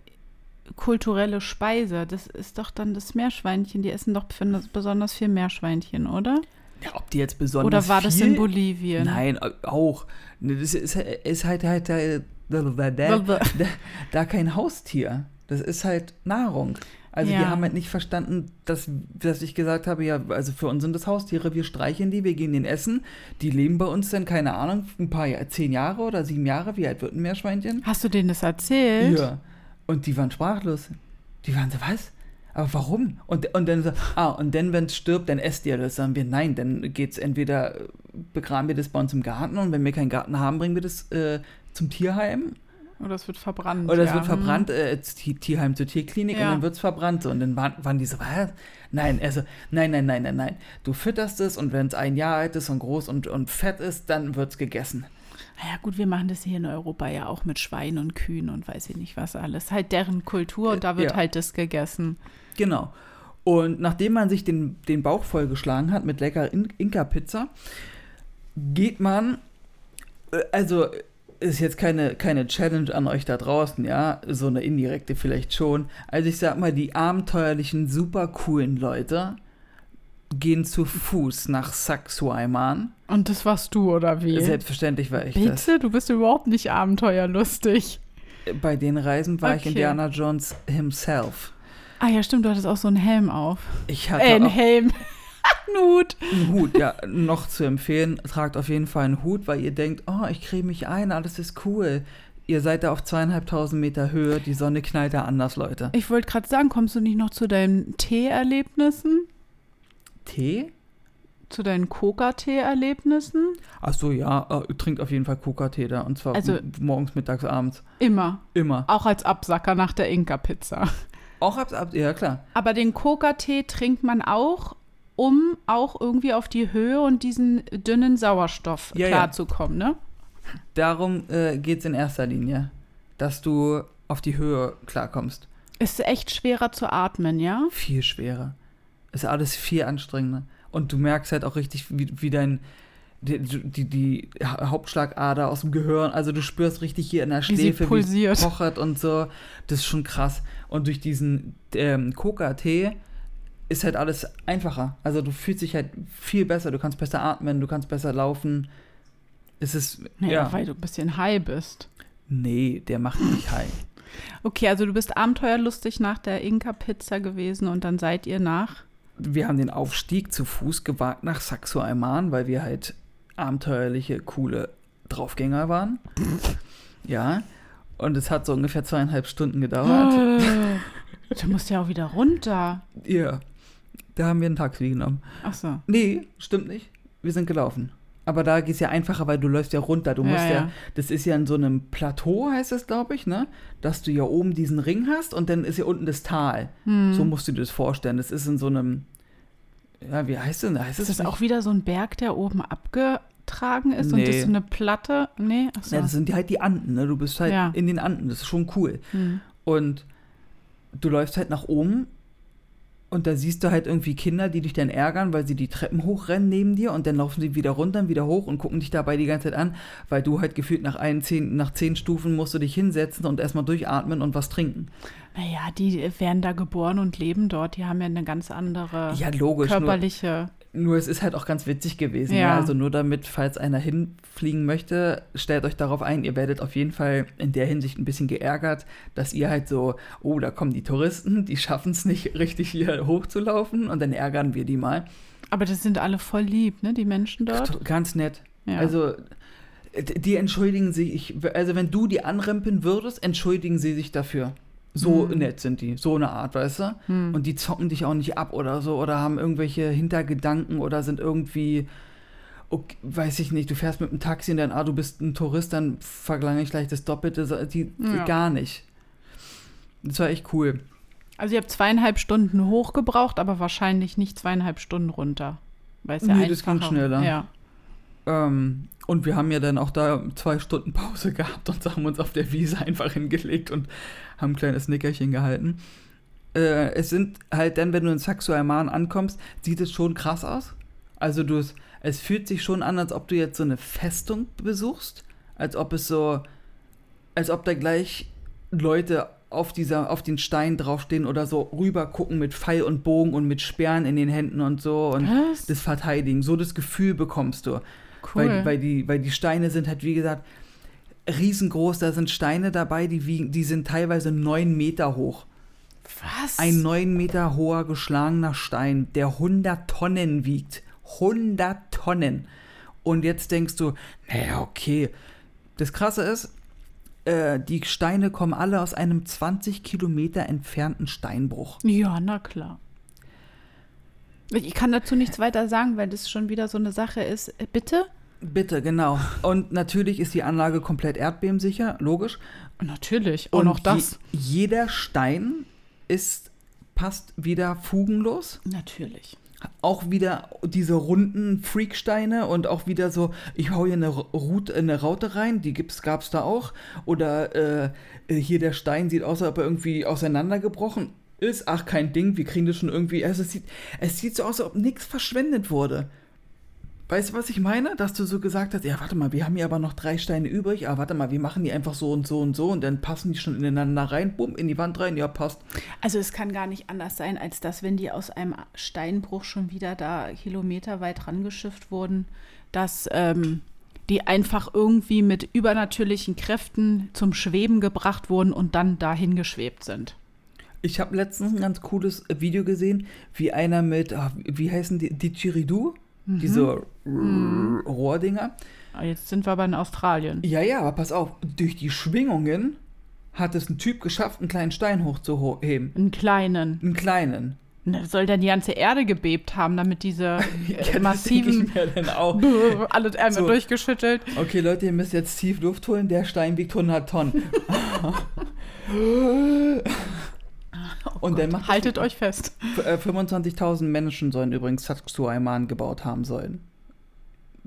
Speise? Das ist doch dann das Meerschweinchen. Die essen doch besonders- besonders viel Meerschweinchen, oder? Ja, ob die jetzt besonders Oder war das viel? in Bolivien? Nein, auch. Ne, Das ist, ist halt, halt da, da, da, da, kein Haustier. Das ist halt Nahrung. Also die Ja. haben halt nicht verstanden, dass, dass ich gesagt habe, ja, also für uns sind das Haustiere, wir streicheln die, wir gehen den essen. Die leben bei uns dann, keine Ahnung, ein paar zehn Jahre oder sieben Jahre. Wie alt wird ein Meerschweinchen? Hast du denen das erzählt? Ja. Und die waren sprachlos. Die waren so, was? Aber warum? Und, und dann so, ah, und dann, wenn es stirbt, dann esst ihr das. Sagen wir, nein, dann geht's entweder, äh, begraben wir das bei uns im Garten und wenn wir keinen Garten haben, bringen wir das äh, zum Tierheim. Oder es wird verbrannt. Oder es ja. wird verbrannt, äh, ins Ti- Tierheim zur Tierklinik Ja. und dann wird es verbrannt. So. Und dann waren, waren die so, was? Nein, also, nein, nein, nein, nein, nein. Du fütterst es und wenn es ein Jahr alt ist und groß und, und fett ist, dann wird es gegessen. Naja, gut, wir machen das hier in Europa ja auch mit Schweinen und Kühen und weiß ich nicht was alles. Halt deren Kultur und da wird Ja. halt das gegessen. Genau. Und nachdem man sich den, den Bauch vollgeschlagen hat mit lecker In- Inka-Pizza, geht man, äh, also ist jetzt keine, keine Challenge an euch da draußen, ja, so eine indirekte vielleicht schon. Also ich sag mal, die abenteuerlichen, super coolen Leute gehen zu Fuß nach Sacsayhuaman. Und das warst du, oder wie? Selbstverständlich war ich das. Bitte? Du bist überhaupt nicht abenteuerlustig. Bei den Reisen war ich Okay. Indiana Jones himself. Ah ja, stimmt, du hattest auch so einen Helm auf. Ich hatte Äh, einen Helm. Ein Hut. Ein Hut, ja, noch zu empfehlen. Tragt auf jeden Fall einen Hut, weil ihr denkt, oh, ich creme mich ein, alles ist cool. Ihr seid da auf zweieinhalbtausend Meter Höhe, die Sonne knallt da anders, Leute. Ich wollte gerade sagen, kommst du nicht noch zu deinen Tee-Erlebnissen? Tee? Zu deinen Coca-Tee-Erlebnissen? Ach so, ja, äh, trinkt auf jeden Fall Coca-Tee da. Und zwar Also- morgens, mittags, abends. Immer. Immer. Auch als Absacker nach der Inka-Pizza. Auch abends, ab, ja klar. Aber den Coca-Tee trinkt man auch, um auch irgendwie auf die Höhe und diesen dünnen Sauerstoff Ja, ja. klarzukommen, ne? Darum äh, geht es in erster Linie, dass du auf die Höhe klarkommst. Ist echt schwerer zu atmen, ja? Viel schwerer. ist alles viel anstrengender. Und du merkst halt auch richtig, wie, wie dein, die, die, die Hauptschlagader aus dem Gehirn, also du spürst richtig hier in der Wie Schläfe, wie es pochert und so. Das ist schon krass. Und durch diesen ähm, Coca-Tee ist halt alles einfacher. Also du fühlst dich halt viel besser, du kannst besser atmen, du kannst besser laufen. Es ist, Ja, ja. weil du ein bisschen high bist. Nee, der macht mich high. Okay, also du bist abenteuerlustig nach der Inka-Pizza gewesen und dann seid ihr nach. Wir haben den Aufstieg zu Fuß gewagt nach Saxo Alman, weil wir halt abenteuerliche, coole Draufgänger waren. Ja. Und es hat so ungefähr zweieinhalb Stunden gedauert. du musst ja auch wieder runter. Ja. Da haben wir ein Taxi genommen. Ach so. Nee, stimmt nicht. Wir sind gelaufen. Aber da geht es ja einfacher, weil du läufst ja runter. Du Ja, musst ja, ja. das ist ja in so einem Plateau, heißt das, glaube ich, ne? Dass du ja oben diesen Ring hast und dann ist ja unten das Tal. Hm. So musst du dir das vorstellen. Das ist in so einem, ja, wie heißt denn? Heißt Ist das das auch wieder so ein Berg, der oben abgetragen ist und Nee. das ist so eine Platte? Nee, ach so. Ja, das sind halt die Anden, ne? Du bist halt Ja. in den Anden, das ist schon cool. Hm. Und du läufst halt nach oben und da siehst du halt irgendwie Kinder, die dich dann ärgern, weil sie die Treppen hochrennen neben dir und dann laufen sie wieder runter und wieder hoch und gucken dich dabei die ganze Zeit an, weil du halt gefühlt nach, ein, zehn, nach zehn Stufen musst du dich hinsetzen und erstmal durchatmen und was trinken. Naja, die werden da geboren und leben dort. Die haben ja eine ganz andere Ja, logisch. Körperliche. Nur es ist halt auch ganz witzig gewesen. Ja. Ja. Also nur damit, falls einer hinfliegen möchte, stellt euch darauf ein, ihr werdet auf jeden Fall in der Hinsicht ein bisschen geärgert, dass ihr halt so, oh, da kommen die Touristen, die schaffen es nicht richtig hier hochzulaufen und dann ärgern wir die mal. Aber das sind alle voll lieb, ne, die Menschen dort. Ganz nett. Ja. Also die entschuldigen sich, ich, also wenn du die anrempeln würdest, entschuldigen sie sich dafür. So Hm. nett sind die, so eine Art, weißt du? Hm. Und die zocken dich auch nicht ab oder so oder haben irgendwelche Hintergedanken oder sind irgendwie, okay, weiß ich nicht, du fährst mit dem Taxi und dann, ah, du bist ein Tourist, dann verlange ich gleich das Doppelte, die, Ja. gar nicht. Das war echt cool. Also ihr habt zweieinhalb Stunden hochgebraucht, aber wahrscheinlich nicht zweieinhalb Stunden runter. Weil es ja Nee, das ging schneller. Ja. Ähm, und wir haben ja dann auch da zwei Stunden Pause gehabt und haben uns auf der Wiese einfach hingelegt und haben ein kleines Nickerchen gehalten. Äh, es sind halt dann, wenn du in Saxo Alman ankommst, sieht es schon krass aus. Also du, es- es fühlt sich schon an, als ob du jetzt so eine Festung besuchst, als ob es so, als ob da gleich Leute auf dieser, auf den Stein draufstehen oder so rüber gucken mit Pfeil und Bogen und mit Sperren in den Händen und so und Was? das Verteidigen. So das Gefühl bekommst du. Cool. Weil, weil, die, weil die Steine sind halt, wie gesagt, riesengroß. Da sind Steine dabei, die, wiegen, die sind teilweise neun Meter hoch. Was? Ein neun Meter hoher geschlagener Stein, der 100 Tonnen wiegt. 100 Tonnen. Und jetzt denkst du, naja, okay. Das Krasse ist, äh, die Steine kommen alle aus einem 20 Kilometer entfernten Steinbruch. Ja, na klar. Ich kann dazu nichts weiter sagen, weil das schon wieder so eine Sache ist. Äh, Bitte? Bitte, genau. Und natürlich ist die Anlage komplett erdbebensicher, logisch. Natürlich. Auch Und noch das. Je, jeder Stein ist, passt wieder fugenlos. Natürlich. Auch wieder diese runden Freaksteine und auch wieder so, ich hau hier eine, Route, eine Raute rein, die gibt's, gab's da auch. Oder äh, hier der Stein sieht aus, als ob er irgendwie auseinandergebrochen ist. Ach, kein Ding, wir kriegen das schon irgendwie. Also es sieht, es sieht so aus, als ob nichts verschwendet wurde. Weißt du, was ich meine? Dass du so gesagt hast, ja, warte mal, wir haben hier aber noch drei Steine übrig, aber warte mal, wir machen die einfach so und so und so und dann passen die schon ineinander rein, bumm, in die Wand rein, ja, passt. Also es kann gar nicht anders sein, als dass, wenn die aus einem Steinbruch schon wieder da kilometerweit rangeschifft wurden, dass ähm, die einfach irgendwie mit übernatürlichen Kräften zum Schweben gebracht wurden und dann dahin geschwebt sind. Ich habe letztens ein ganz cooles Video gesehen, wie einer mit, ah, wie heißen die, die Chiridu? Diese Rohrdinger. Aber Jetzt sind wir aber in Australien. Ja, ja, aber pass auf, durch die Schwingungen hat es ein Typ geschafft, einen kleinen Stein hochzuheben. Einen kleinen. Einen kleinen. Soll denn die ganze Erde gebebt haben, damit diese Ja, äh, denk massiven alles einmal So. durchgeschüttelt. Okay, Leute, ihr müsst jetzt tief Luft holen, der Stein wiegt 100 Tonnen. Und dann macht Haltet euch fest. Äh, 25.000 Menschen sollen übrigens Satsui Ayman gebaut haben sollen.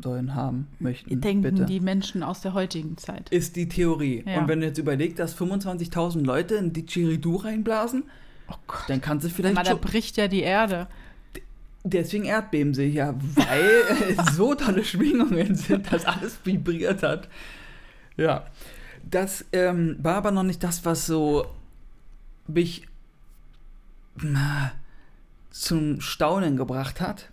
Sollen haben, möchten. Denken bitte. die Menschen aus der heutigen Zeit. Ist die Theorie. Ja. Und wenn du jetzt überlegst, dass 25.000 Leute in die Chiridu reinblasen, Oh Gott. dann kannst du vielleicht Aber da bricht ja die Erde. Deswegen Erdbeben sich ja, weil so tolle Schwingungen sind, dass alles vibriert hat. Ja. Das ähm, war aber noch nicht das, was so mich zum Staunen gebracht hat.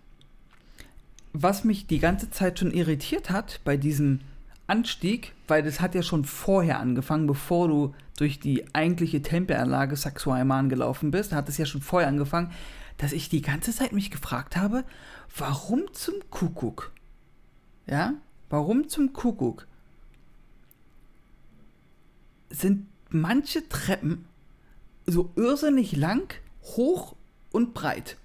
Was mich die ganze Zeit schon irritiert hat bei diesem Anstieg, weil das hat ja schon vorher angefangen, bevor du durch die eigentliche Tempelanlage Saxuayman gelaufen bist, hat es ja schon vorher angefangen, dass ich die ganze Zeit mich gefragt habe, warum zum Kuckuck? Ja? Warum zum Kuckuck? Sind manche Treppen so irrsinnig lang, hoch und breit?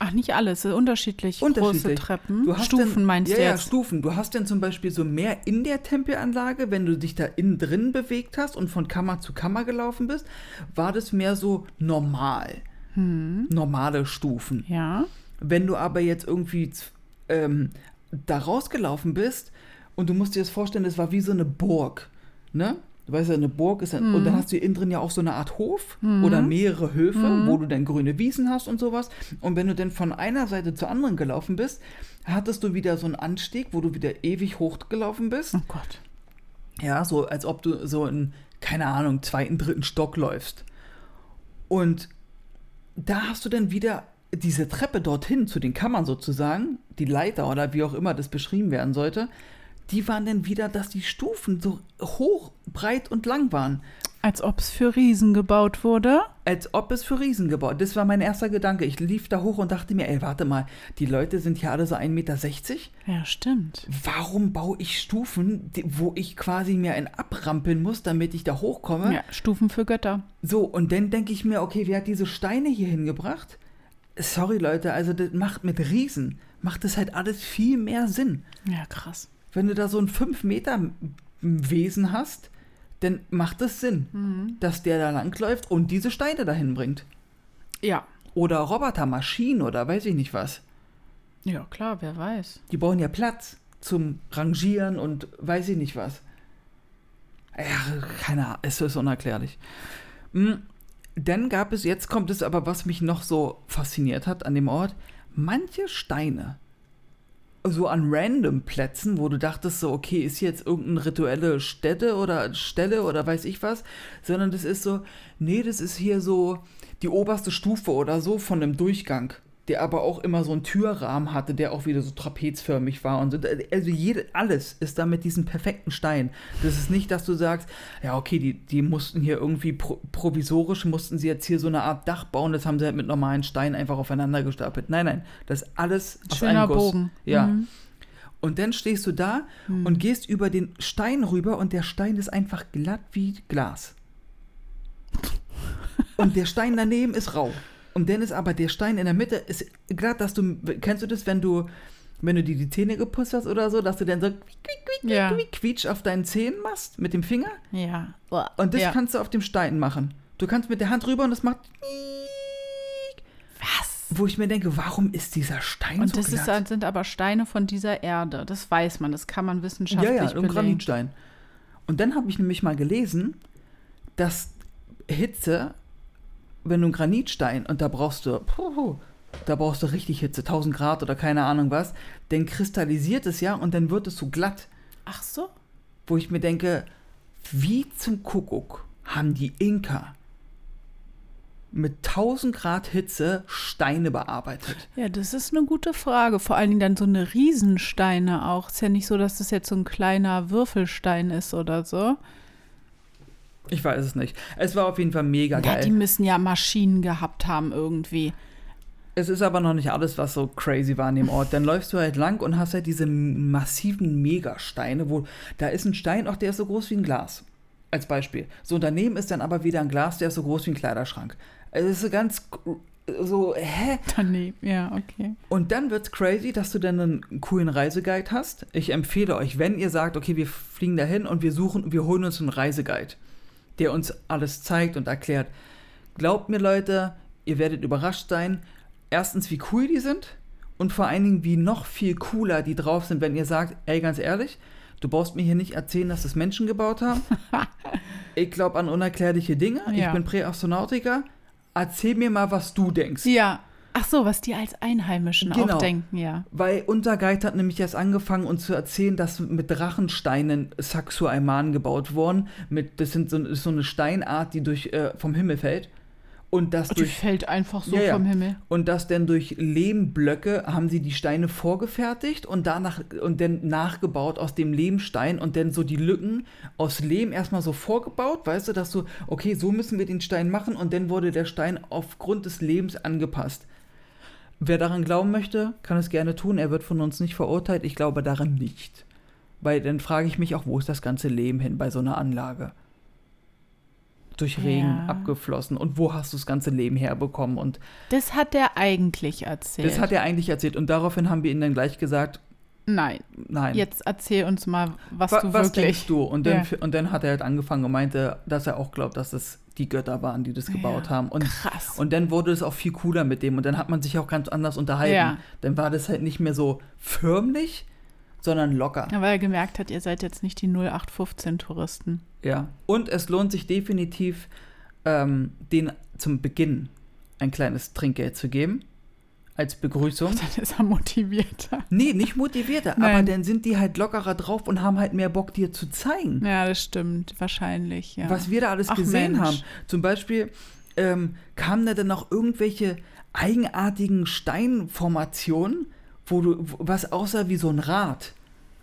Ach, nicht alles, unterschiedlich, Unterschiedlich. große Treppen. Du hast Stufen denn, meinst ja, du Ja, jetzt? Stufen. Du hast denn zum Beispiel so mehr in der Tempelanlage, wenn du dich da innen drin bewegt hast und von Kammer zu Kammer gelaufen bist, war das mehr so normal. Hm. Normale Stufen. Ja. Wenn du aber jetzt irgendwie ähm, da rausgelaufen bist und du musst dir das vorstellen, das war wie so eine Burg. Ne? Du weißt ja, eine Burg ist ein, und dann hast du innen drin ja auch so eine Art Hof oder mehrere Höfe, wo du dann grüne Wiesen hast und sowas. Und wenn du dann von einer Seite zur anderen gelaufen bist, hattest du wieder so einen Anstieg, wo du wieder ewig hochgelaufen bist. Oh Gott. Ja, so als ob du so in, keine Ahnung, zweiten, dritten Stock läufst. Und da hast du dann wieder diese Treppe dorthin zu den Kammern sozusagen, die Leiter oder wie auch immer das beschrieben werden sollte, die waren dann wieder, dass die Stufen so hoch, breit und lang waren. Als ob es für Riesen gebaut wurde. Als ob es für Riesen gebaut. Das war mein erster Gedanke. Ich lief da hoch und dachte mir, ey, warte mal, die Leute sind ja alle so 1,60 Meter. Ja, stimmt. Warum baue ich Stufen, wo ich quasi mir ein abrampeln muss, damit ich da hochkomme? Ja, Stufen für Götter. So, und dann denke ich mir, okay, wer hat diese Steine hier hingebracht? Sorry, Leute, also das macht mit Riesen, macht das halt alles viel mehr Sinn. Ja, krass. Wenn du da so ein 5 Meter Wesen hast, dann macht es Sinn, Mhm. dass der da langläuft und diese Steine dahin bringt. Ja. Oder Roboter, Maschinen oder weiß ich nicht was. Ja, klar, wer weiß. Die brauchen ja Platz zum Rangieren und weiß ich nicht was. Ja, keine Ahnung, es ist unerklärlich. Hm, Dann gab es, jetzt kommt es aber, was mich noch so fasziniert hat an dem Ort, manche Steine, so an random Plätzen, wo du dachtest so, okay, ist hier jetzt irgendeine rituelle Stätte oder Stelle oder weiß ich was, sondern das ist so, nee, das ist hier so die oberste Stufe oder so von einem Durchgang, der aber auch immer so einen Türrahmen hatte, der auch wieder so trapezförmig war und so. Also jede, alles ist da mit diesem perfekten Stein. Das ist nicht, dass du sagst, ja, okay, die, die mussten hier irgendwie pro, provisorisch, mussten sie jetzt hier so eine Art Dach bauen, das haben sie halt mit normalen Steinen einfach aufeinander gestapelt. Nein, nein, das ist alles aus Schöner einem Guss. Bogen. Ja. Mhm. Und dann stehst du da Hm. und gehst über den Stein rüber und der Stein ist einfach glatt wie Glas. Und der Stein daneben ist rau. Und dann ist aber der Stein in der Mitte ist glatt, dass du, kennst du das, wenn du, wenn du dir die Zähne geputzt hast oder so, dass du dann so quiek, quiek, quiek, Ja. quiek, quietsch auf deinen Zähnen machst mit dem Finger? Ja. Und das ja. kannst du auf dem Stein machen. Du kannst mit der Hand rüber und das macht Was? wo ich mir denke, warum ist dieser Stein Und so das ist, glatt? sind aber Steine von dieser Erde. Das weiß man, das kann man wissenschaftlich Ja, ja, ein. Granitstein. Und dann habe ich nämlich mal gelesen, dass Hitze, wenn du einen Granitstein, und da brauchst du, puh, da brauchst du richtig Hitze, 1000 Grad oder keine Ahnung was, dann kristallisiert es ja und dann wird es so glatt. Ach so? Wo ich mir denke, wie zum Kuckuck haben die Inka mit 1000 Grad Hitze Steine bearbeitet? Ja, das ist eine gute Frage. Vor allen Dingen dann so eine Riesensteine auch. Ist ja nicht so, dass das jetzt so ein kleiner Würfelstein ist oder so. Ich weiß es nicht. Es war auf jeden Fall mega Ja, geil. die müssen ja Maschinen gehabt haben irgendwie. Es ist aber noch nicht alles, was so crazy war an dem Ort. Dann läufst du halt lang und hast halt diese massiven Megasteine, wo da ist ein Stein, auch der ist so groß wie ein Glas. Als Beispiel. So daneben ist dann aber wieder ein Glas, der ist so groß wie ein Kleiderschrank. Also es ist so ganz so, hä? Daneben, ja, okay. Und dann wird's crazy, dass du dann einen coolen Reiseguide hast. Ich empfehle euch, wenn ihr sagt, okay, wir fliegen dahin und wir suchen, wir holen uns einen Reiseguide, der uns alles zeigt und erklärt. Glaubt mir, Leute, ihr werdet überrascht sein. Erstens, wie cool die sind und vor allen Dingen, wie noch viel cooler die drauf sind, wenn ihr sagt, ey, ganz ehrlich, du brauchst mir hier nicht erzählen, dass das Menschen gebaut haben. ich glaube an unerklärliche Dinge. Ja. Ich bin Präastronautiker. Erzähl mir mal, was du denkst. Ja, Ach so, was die als Einheimischen Genau. auch denken, ja. Weil unser Guide hat nämlich erst angefangen, uns zu erzählen, dass mit Drachensteinen Saxo Ayman gebaut wurden. Mit, das sind so, ist so eine Steinart, die durch, äh, vom Himmel fällt. Und das Die durch fällt einfach so Ja, vom Himmel. Und das dann durch Lehmblöcke haben sie die Steine vorgefertigt und danach und dann nachgebaut aus dem Lehmstein und dann so die Lücken aus Lehm erstmal so vorgebaut, weißt du, dass du, okay, so müssen wir den Stein machen und dann wurde der Stein aufgrund des Lebens angepasst. Wer daran glauben möchte, kann es gerne tun. Er wird von uns nicht verurteilt. Ich glaube daran nicht. Weil dann frage ich mich auch, wo ist das ganze Lehm hin bei so einer Anlage? Durch Regen Ja. abgeflossen. Und wo hast du das ganze Lehm herbekommen? Und Das hat der eigentlich erzählt. das hat er eigentlich erzählt und daraufhin haben wir ihm dann gleich gesagt, Nein, nein. jetzt erzähl uns mal, was Wa- du was wirklich. denkst du? Und dann, Ja. und dann hat er halt angefangen und meinte, dass er auch glaubt, dass es die Götter waren, die das gebaut Ja, haben. Und, Krass. und dann wurde es auch viel cooler mit dem und dann hat man sich auch ganz anders unterhalten. Ja. Dann war das halt nicht mehr so förmlich, sondern locker. Ja, weil er gemerkt hat, ihr seid jetzt nicht die 0815-Touristen. Ja. Und es lohnt sich definitiv, ähm, den zum Beginn ein kleines Trinkgeld zu geben. Als Begrüßung. Dann ist er motivierter. Nee, nicht motivierter, Nein. aber dann sind die halt lockerer drauf und haben halt mehr Bock, dir zu zeigen, Ja, das stimmt. Wahrscheinlich, ja. was wir da alles Ach, gesehen Mensch. haben. Zum Beispiel ähm, kamen da dann noch irgendwelche eigenartigen Steinformationen, wo du, was aussah wie so ein Rad.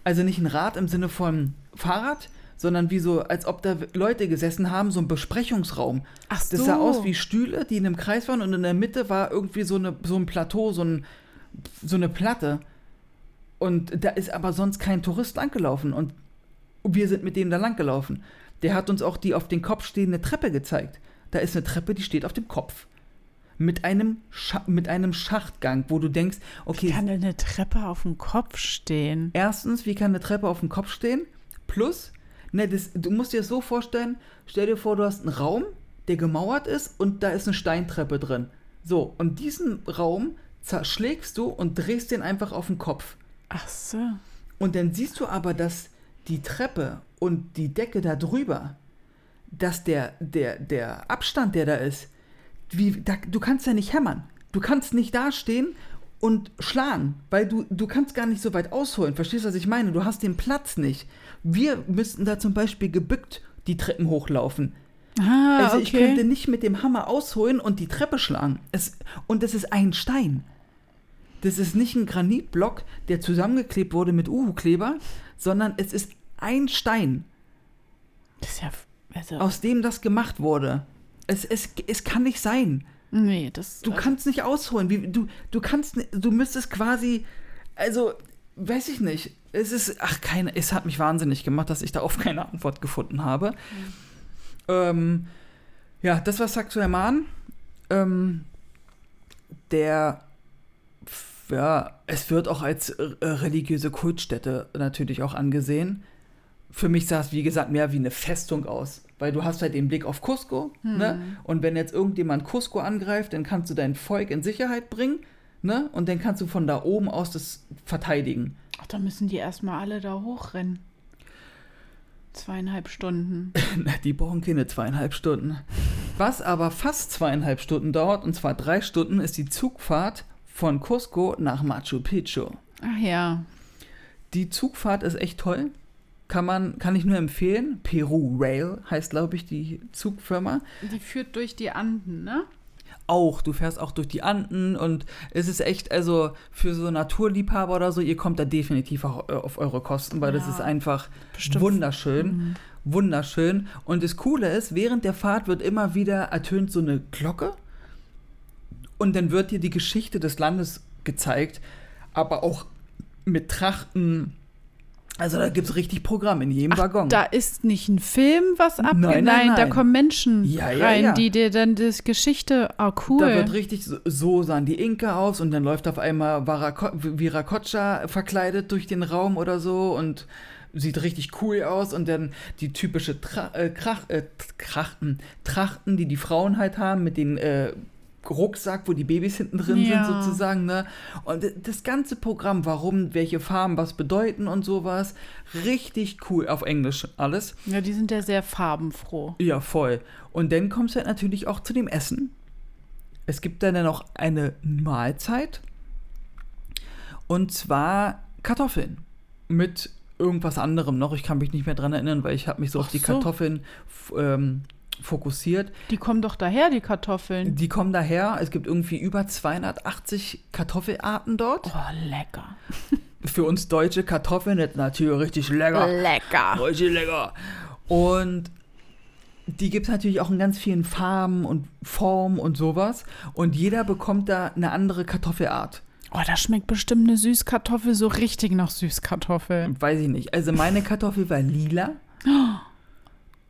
Also nicht ein Rad im Sinne von Fahrrad, sondern wie so, als ob da Leute gesessen haben, so ein Besprechungsraum. Ach so. Das sah aus wie Stühle, die in einem Kreis waren und in der Mitte war irgendwie so, eine, so ein Plateau, so, ein, so eine Platte. Und da ist aber sonst kein Tourist langgelaufen und wir sind mit dem da langgelaufen. Der hat uns auch die auf den Kopf stehende Treppe gezeigt. Da ist eine Treppe, die steht auf dem Kopf. Mit einem, Scha mit einem Schachtgang, wo du denkst, okay, Kann denn eine Treppe auf dem Kopf stehen? Erstens, wie kann eine Treppe auf dem Kopf stehen? Plus, ne, das, du musst dir das so vorstellen, stell dir vor, du hast einen Raum, der gemauert ist und da ist eine Steintreppe drin. So, und diesen Raum zerschlägst du und drehst den einfach auf den Kopf. Ach so. Und dann siehst du aber, dass die Treppe und die Decke da drüber, dass der, der, der Abstand, der da ist, wie, da, du kannst ja nicht hämmern. Du kannst nicht dastehen und schlagen, weil du, du kannst gar nicht so weit ausholen. Verstehst du, was ich meine? Du hast den Platz nicht. Wir müssten da zum Beispiel gebückt die Treppen hochlaufen. Ah, also okay. ich könnte nicht mit dem Hammer ausholen und die Treppe schlagen. Es, und es ist ein Stein. Das ist nicht ein Granitblock, der zusammengeklebt wurde mit Uhu-Kleber, sondern es ist ein Stein, das ist ja. Also, aus dem das gemacht wurde. Es, es, es kann nicht sein. Nee, das. Du also, kannst nicht ausholen. Wie, du, du kannst, du müsstest quasi, also, weiß ich nicht. Es ist, ach, keine, es hat mich wahnsinnig gemacht, dass ich da auf keine Antwort gefunden habe. Ähm, ja, das war Saxoyaman. Ähm, der, ja, es wird auch als religiöse Kultstätte natürlich auch angesehen. Für mich sah es, wie gesagt, mehr wie eine Festung aus. Weil du hast halt den Blick auf Cusco, ne? Und wenn jetzt irgendjemand Cusco angreift, dann kannst du dein Volk in Sicherheit bringen, ne? Und dann kannst du von da oben aus das verteidigen. Ach, da müssen die erstmal alle da hochrennen. Zweieinhalb Stunden. Na, Die brauchen keine zweieinhalb Stunden. Was aber fast zweieinhalb Stunden dauert, und zwar drei Stunden, ist die Zugfahrt von Cusco nach Machu Picchu. Ach ja. Die Zugfahrt ist echt toll. Kann man, kann ich nur empfehlen. Peru Rail heißt, glaube ich, die Zugfirma. Die führt durch die Anden, ne? Auch, du fährst auch durch die Anden und es ist echt, also für so Naturliebhaber oder so, ihr kommt da definitiv auch äh, auf eure Kosten, weil das Ja, ist einfach bestimmt. wunderschön. Mhm. Wunderschön. Und das Coole ist, während der Fahrt wird immer wieder ertönt so eine Glocke und dann wird dir die Geschichte des Landes gezeigt, aber auch mit Trachten. Also da gibt es richtig Programm in jedem Waggon. Da ist nicht ein Film, was ab. Nein, nein, da nein. kommen Menschen Ja, ja, rein, ja. die dir dann das Geschichte. Oh, cool. Da wird richtig, so, sahen die Inka aus und dann läuft auf einmal Viracocha verkleidet durch den Raum oder so und sieht richtig cool aus und dann die typische Tra äh, Krach äh, Trachten, Trachten, die die Frauen halt haben mit den äh, Rucksack, wo die Babys hinten drin Ja. sind sozusagen, ne? Und das ganze Programm, warum, welche Farben was bedeuten und sowas, richtig cool auf Englisch alles. ja, die sind ja sehr farbenfroh. Ja, voll. Und dann kommst du halt natürlich auch zu dem Essen. Es gibt dann noch eine Mahlzeit. Und zwar Kartoffeln. Mit irgendwas anderem noch. Ich kann mich nicht mehr dran erinnern, weil ich habe mich so Ach auf die so. Kartoffeln ähm, fokussiert. Die kommen doch daher, die Kartoffeln. Die kommen daher. Es gibt irgendwie über 280 Kartoffelarten dort. Oh, lecker. Für uns deutsche Kartoffeln ist natürlich richtig lecker. Lecker. Richtig lecker. Und die gibt es natürlich auch in ganz vielen Farben und Formen und sowas. Und jeder bekommt da eine andere Kartoffelart. Oh, das schmeckt bestimmt eine Süßkartoffel so richtig nach Süßkartoffel. Weiß ich nicht. Also meine Kartoffel war lila.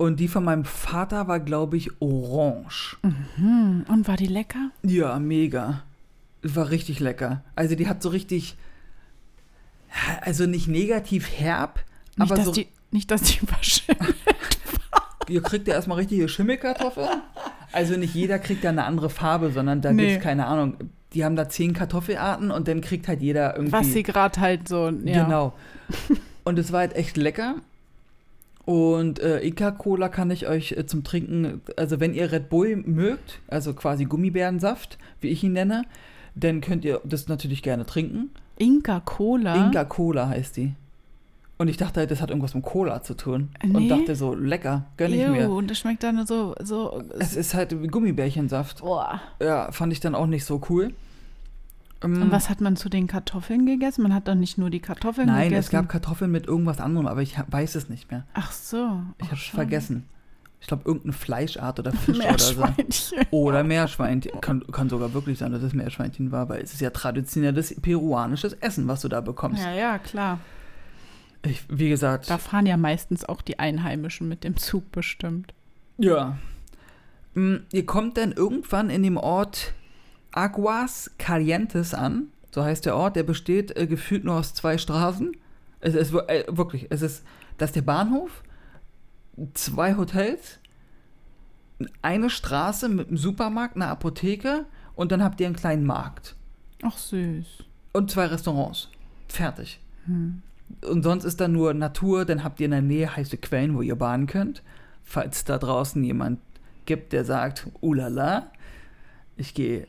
Und die von meinem Vater war, glaube ich, orange. Hm, und war die lecker? Ja, mega. War richtig lecker. Also die hat so richtig, also nicht negativ herb, Nicht, aber dass so, die, nicht, dass die verschimmelt. ihr kriegt ja erstmal richtige Schimmelkartoffeln. Also nicht jeder kriegt da eine andere Farbe, sondern da Nee. gibt's keine Ahnung. Die haben da zehn Kartoffelarten und dann kriegt halt jeder irgendwie. Was sie gerade halt so, ja. Genau. Und es war halt echt lecker. Und äh, Inka-Cola kann ich euch äh, zum Trinken, also wenn ihr Red Bull mögt, also quasi Gummibärensaft, wie ich ihn nenne, dann könnt ihr das natürlich gerne trinken. Inka Cola. Inka-Cola heißt die. Und ich dachte das hat irgendwas mit Cola zu tun. Und Nee. dachte so, lecker, gönn ich Ew, mir. und das schmeckt dann so, so. Es ist halt Gummibärchensaft. Boah. Ja, fand ich dann auch nicht so cool. Ähm, Und was hat man zu den Kartoffeln gegessen? Man hat doch nicht nur die Kartoffeln Nein, gegessen. es gab Kartoffeln mit irgendwas anderem, aber ich weiß es nicht mehr. Ach so. Ich Oh, hab's schade. vergessen. Ich glaube, irgendeine Fleischart oder Fisch oder so. Meerschweinchen. Oder Meerschweinchen. Kann, kann sogar wirklich sein, dass es Meerschweinchen war, weil es ist ja traditionelles peruanisches Essen, was du da bekommst. Ja, ja, klar. Ich, wie gesagt, Da fahren ja meistens auch die Einheimischen mit dem Zug bestimmt. ja. Mm, Ihr kommt dann irgendwann in dem Ort Aguas Calientes an. So heißt der Ort. Der besteht äh, gefühlt nur aus zwei Straßen. Es ist äh, wirklich, es ist, das ist der Bahnhof, zwei Hotels, eine Straße mit einem Supermarkt, einer Apotheke und dann habt ihr einen kleinen Markt. Ach süß. Und zwei Restaurants. Fertig. Hm. Und sonst ist da nur Natur, dann habt ihr in der Nähe heiße Quellen, wo ihr baden könnt. Falls da draußen jemand gibt, der sagt, ulala, ich gehe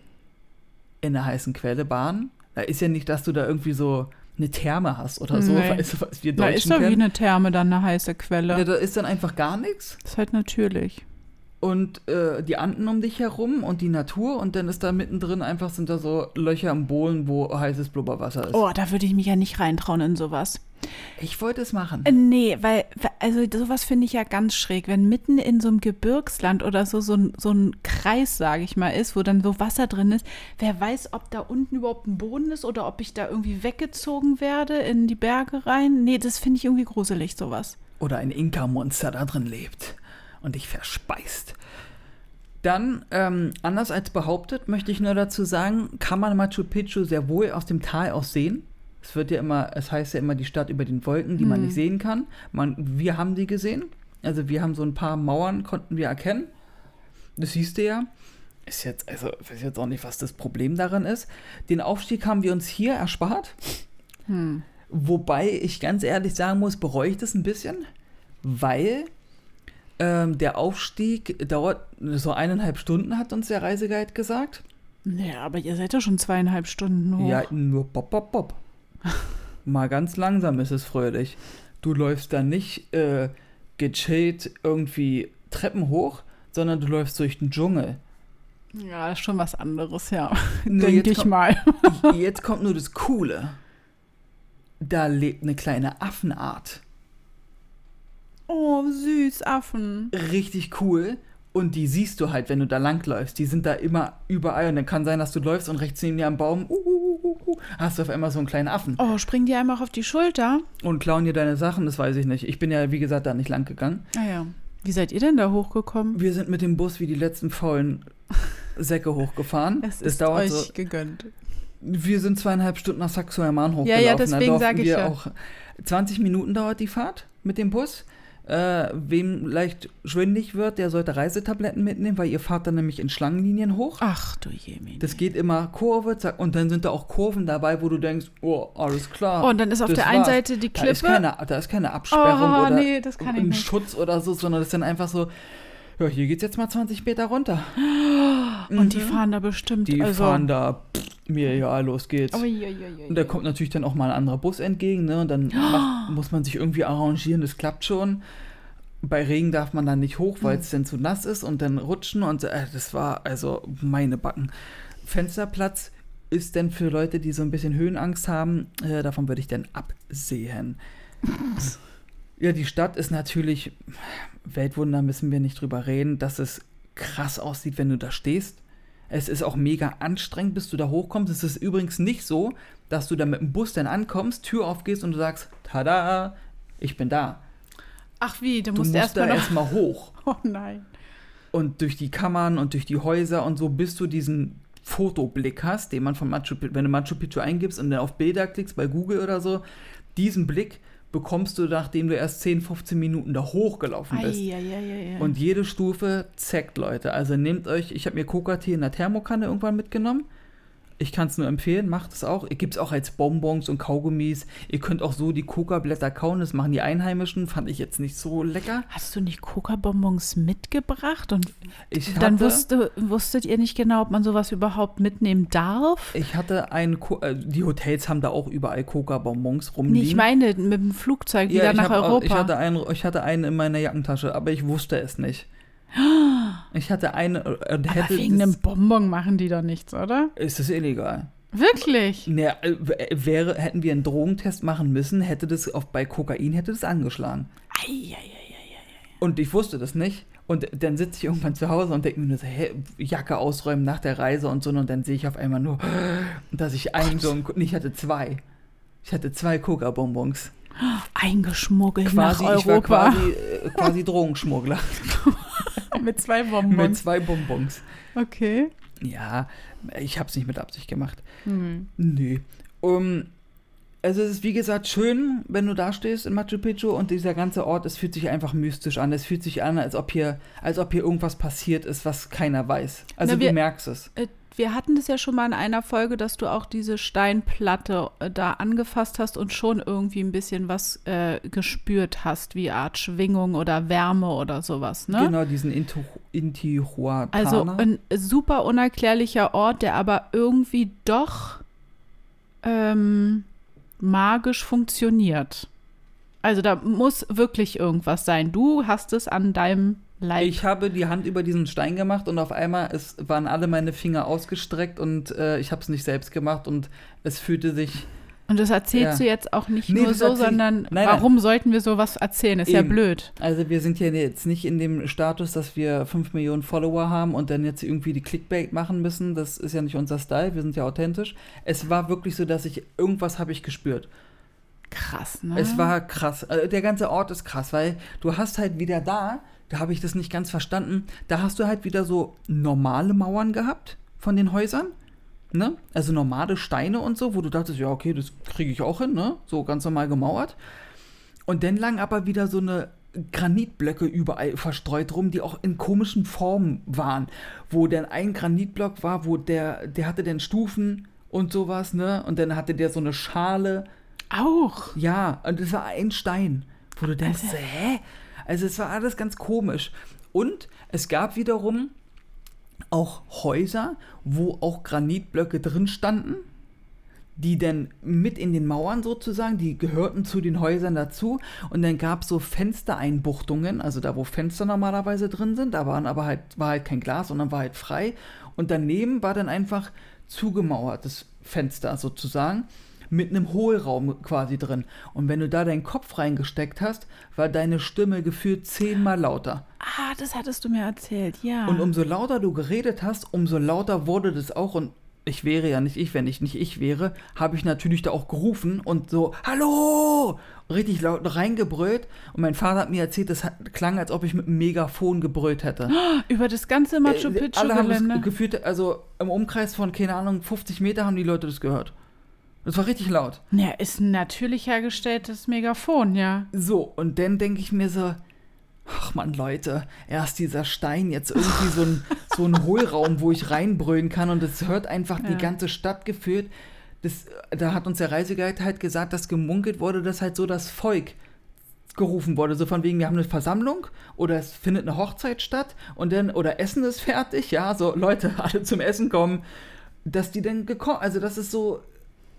in einer heißen Quelle baden. Da ist ja nicht, dass du da irgendwie so eine Therme hast oder so, weißt du, was wir Da ist Deutschen doch wie eine Therme dann eine heiße Quelle. Ja, da ist dann einfach gar nichts. ist halt natürlich. Und äh, die Anden um dich herum und die Natur und dann ist da mittendrin einfach sind da so Löcher im Boden, wo heißes Blubberwasser ist. Oh, da würde ich mich ja nicht reintrauen in sowas. Ich wollte es machen. Äh, Nee, weil, also sowas finde ich ja ganz schräg, wenn mitten in so einem Gebirgsland oder so so ein, so ein Kreis, sage ich mal, ist, wo dann so Wasser drin ist, wer weiß, ob da unten überhaupt ein Boden ist oder ob ich da irgendwie weggezogen werde in die Berge rein. Nee, das finde ich irgendwie gruselig, sowas. oder ein Inka-Monster da drin lebt und dich verspeist. Dann, ähm, anders als behauptet, möchte ich nur dazu sagen, kann man Machu Picchu sehr wohl aus dem Tal aus sehen. Es wird ja immer, es heißt ja immer die Stadt über den Wolken, die man Hm. nicht sehen kann. Man, wir haben die gesehen. Also wir haben so ein paar Mauern, konnten wir erkennen. Das siehst du ja. Ist jetzt, also ich weiß jetzt auch nicht, was das Problem daran ist. Den Aufstieg haben wir uns hier erspart. Hm. Wobei ich ganz ehrlich sagen muss, bereue ich das ein bisschen, weil ähm, der Aufstieg dauert so eineinhalb Stunden, hat uns der Reiseguide gesagt. Ja, aber ihr seid ja schon zweieinhalb Stunden hoch. Ja, nur bop, bop, bop. Mal ganz langsam ist es fröhlich. Du läufst da nicht äh, gechillt irgendwie Treppen hoch, sondern du läufst durch den Dschungel. Ja, ist schon was anderes, ja. Nur Denke ich kommt- mal. Jetzt kommt nur das Coole. Da lebt eine kleine Affenart. Oh, süß, Affen. richtig cool. Und die siehst du halt, wenn du da langläufst. Die sind da immer überall. Und dann kann sein, dass du läufst und rechts neben dir am Baum uh, hast du auf einmal so einen kleinen Affen. Oh, springen die einfach auf die Schulter? Und klauen dir deine Sachen, das weiß ich nicht. Ich bin ja, wie gesagt, da nicht lang gegangen. Ah ja. Wie seid ihr denn da hochgekommen? Wir sind mit dem Bus wie die letzten faulen Säcke hochgefahren. Es Das ist dauert euch so. gegönnt. Wir sind zweieinhalb Stunden nach Saxo-Hermann Ja, hochgelaufen. ja, Da deswegen durften sag ich ja. auch 20 Minuten dauert die Fahrt mit dem Bus. Äh, wem leicht schwindig wird, der sollte Reisetabletten mitnehmen, weil ihr fahrt dann nämlich in Schlangenlinien hoch. Ach du Jemine. Das geht immer Kurve, zack, und dann sind da auch Kurven dabei, wo du denkst, oh, alles klar. oh, und dann ist auf der einen. Seite die da, ist Klippe. keine, da ist keine Absperrung Oh, oder nee, das kann ich ein. Schutz oder so, sondern das ist dann einfach so, ja, hier geht's jetzt mal 20 Meter runter. Und die fahren da bestimmt. Die also, fahren da, pff, mir ja, los geht's. Uiuiui. Und da kommt natürlich dann auch mal ein anderer Bus entgegen, ne? Und dann macht, muss man sich irgendwie arrangieren, das klappt schon. Bei Regen darf man dann nicht hoch, weil es dann zu nass ist und dann rutschen und äh, das war also meine Backen. Fensterplatz ist denn für Leute, die so ein bisschen Höhenangst haben, äh, davon würde ich dann absehen. ja, die Stadt ist natürlich Weltwunder, müssen wir nicht drüber reden, dass es krass aussieht, wenn du da stehst. Es ist auch mega anstrengend, bis du da hochkommst. Es ist übrigens nicht so, dass du da mit dem Bus dann ankommst, Tür aufgehst und du sagst, tada, ich bin da. Ach wie, du Du musst musst erst da erstmal hoch. Oh nein. Und durch die Kammern und durch die Häuser und so, bis du diesen Fotoblick hast, den man von Machu Picchu, wenn du Machu Picchu eingibst und dann auf Bilder klickst bei Google oder so, diesen Blick bekommst du, nachdem du erst 10, 15 Minuten da hochgelaufen bist. Eieieiei. Und jede Stufe zeckt, Leute. Also nehmt euch, ich habe mir Coca-Tee in der Thermokanne irgendwann mitgenommen. Ich kann es nur empfehlen, macht es auch. Ihr gibt es auch als Bonbons und Kaugummis. Ihr könnt auch so die Coca-Blätter kauen, das machen die Einheimischen. Fand ich jetzt nicht so lecker. Hast du nicht Coca-Bonbons mitgebracht? Und Ich dann hatte- wusste, wusstet ihr nicht genau, ob man sowas überhaupt mitnehmen darf? Ich hatte einen, Co äh, die Hotels haben da auch überall Coca-Bonbons Nee, rumliegen. ich meine mit dem Flugzeug wieder ich nach hab, Europa. Ich hatte, einen, ich hatte einen in meiner Jackentasche, aber ich wusste es nicht. Ich hatte einen äh, und Aber hätte. wegen das, einem Bonbon machen die doch nichts, oder? ist das illegal? Wirklich? Naja, äh, w- wäre, hätten wir einen Drogentest machen müssen, hätte das auf, bei Kokain hätte das angeschlagen. Eieiei. Und ich wusste das nicht. Und dann sitze ich irgendwann zu Hause und denke mir nur so, hä, Jacke ausräumen nach der Reise und so. Und dann sehe ich auf einmal nur, dass ich einen so einen, ich hatte zwei. Ich hatte zwei Coca-Bonbons. Eingeschmuggelt Quasi, nach ich war Europa. quasi, äh, quasi Drogenschmuggler mit zwei mit Bonbons. zwei Bonbons. Okay. Ja, ich habe es nicht mit Absicht gemacht. Hm. Nö. Um, also es ist wie gesagt schön, wenn du da stehst in Machu Picchu und dieser ganze Ort, es fühlt sich einfach mystisch an. Es fühlt sich an, als ob hier, als ob hier irgendwas passiert ist, was keiner weiß. Also Na, wir- du merkst es. Äh, Wir hatten das ja schon mal in einer Folge, dass du auch diese Steinplatte äh, da angefasst hast und schon irgendwie ein bisschen was äh, gespürt hast, wie Art Schwingung oder Wärme oder sowas, ne? Genau, diesen Inti- Intihuatana. Also ein super unerklärlicher Ort, der aber irgendwie doch ähm, magisch funktioniert. Also da muss wirklich irgendwas sein. Du hast es an deinem Leib. ich habe die Hand über diesen Stein gemacht und auf einmal es waren alle meine Finger ausgestreckt und äh, ich habe es nicht selbst gemacht und es fühlte sich Und das erzählst Ja. du jetzt auch nicht Nee, nur so, sondern Nein, nein. warum sollten wir sowas erzählen? Ist ja Eben. blöd. Also wir sind ja jetzt nicht in dem Status, dass wir 5 Millionen Follower haben und dann jetzt irgendwie die Clickbait machen müssen. Das ist ja nicht unser Style, wir sind ja authentisch. Es war wirklich so, dass ich irgendwas habe ich gespürt. Krass, ne? Es war krass. Also der ganze Ort ist krass, weil du hast halt wieder da, da habe ich das nicht ganz verstanden, da hast du halt wieder so normale Mauern gehabt von den Häusern. Ne? Also normale Steine und so, wo du dachtest, ja, okay, das kriege ich auch hin, ne? So ganz normal gemauert. Und dann lagen aber wieder so eine Granitblöcke überall verstreut rum, die auch in komischen Formen waren. Wo dann ein Granitblock war, wo der, der hatte dann Stufen und sowas, ne? Und dann hatte der so eine Schale. auch. Ja, und es war ein Stein, wo du denkst, Also- hä? Also es war alles ganz komisch. Und es gab wiederum auch Häuser, wo auch Granitblöcke drin standen, die dann mit in den Mauern sozusagen, die gehörten zu den Häusern dazu. Und dann gab es so Fenstereinbuchtungen, also da, wo Fenster normalerweise drin sind, da waren aber halt, war halt kein Glas, sondern war halt frei. Und daneben war dann einfach zugemauertes Fenster sozusagen mit einem Hohlraum quasi drin. Und wenn du da deinen Kopf reingesteckt hast, war deine Stimme gefühlt zehnmal lauter. Ah, das hattest du mir erzählt, ja. Und umso lauter du geredet hast, umso lauter wurde das auch. Und ich wäre ja nicht ich, wenn ich nicht ich wäre, habe ich natürlich da auch gerufen und so, Hallo! Richtig laut reingebrüllt. Und mein Vater hat mir erzählt, das hat, klang, als ob ich mit einem Megafon gebrüllt hätte. Über das ganze Machu Äh, Alle haben das gefühlt, also im Umkreis von, keine Ahnung, 50 Meter haben die Leute das gehört. Das war richtig laut. Ja, ist ein natürlich hergestelltes Megafon, ja. So, und dann denke ich mir so, ach man, Leute, erst dieser Stein, jetzt irgendwie so ein, so ein Hohlraum, wo ich reinbrüllen kann und es hört einfach die Ja. ganze Stadt gefühlt. Das, da hat uns der Reiseguide halt gesagt, dass gemunkelt wurde, dass halt so das Volk gerufen wurde, so von wegen, wir haben eine Versammlung oder es findet eine Hochzeit statt und dann, oder Essen ist fertig, ja, so Leute, alle zum Essen kommen, dass die dann gekommen, also dass es so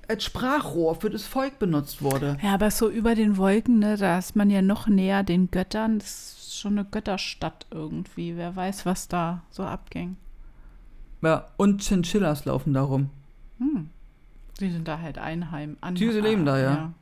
als Sprachrohr für das Volk benutzt wurde. Ja, aber so über den Wolken, ne, da ist man ja noch näher den Göttern. Das ist schon eine Götterstadt irgendwie. Wer weiß, was da so abging. Ja, und Chinchillas laufen da rum. Hm. Die sind da halt einheim. An Die leben da, ja.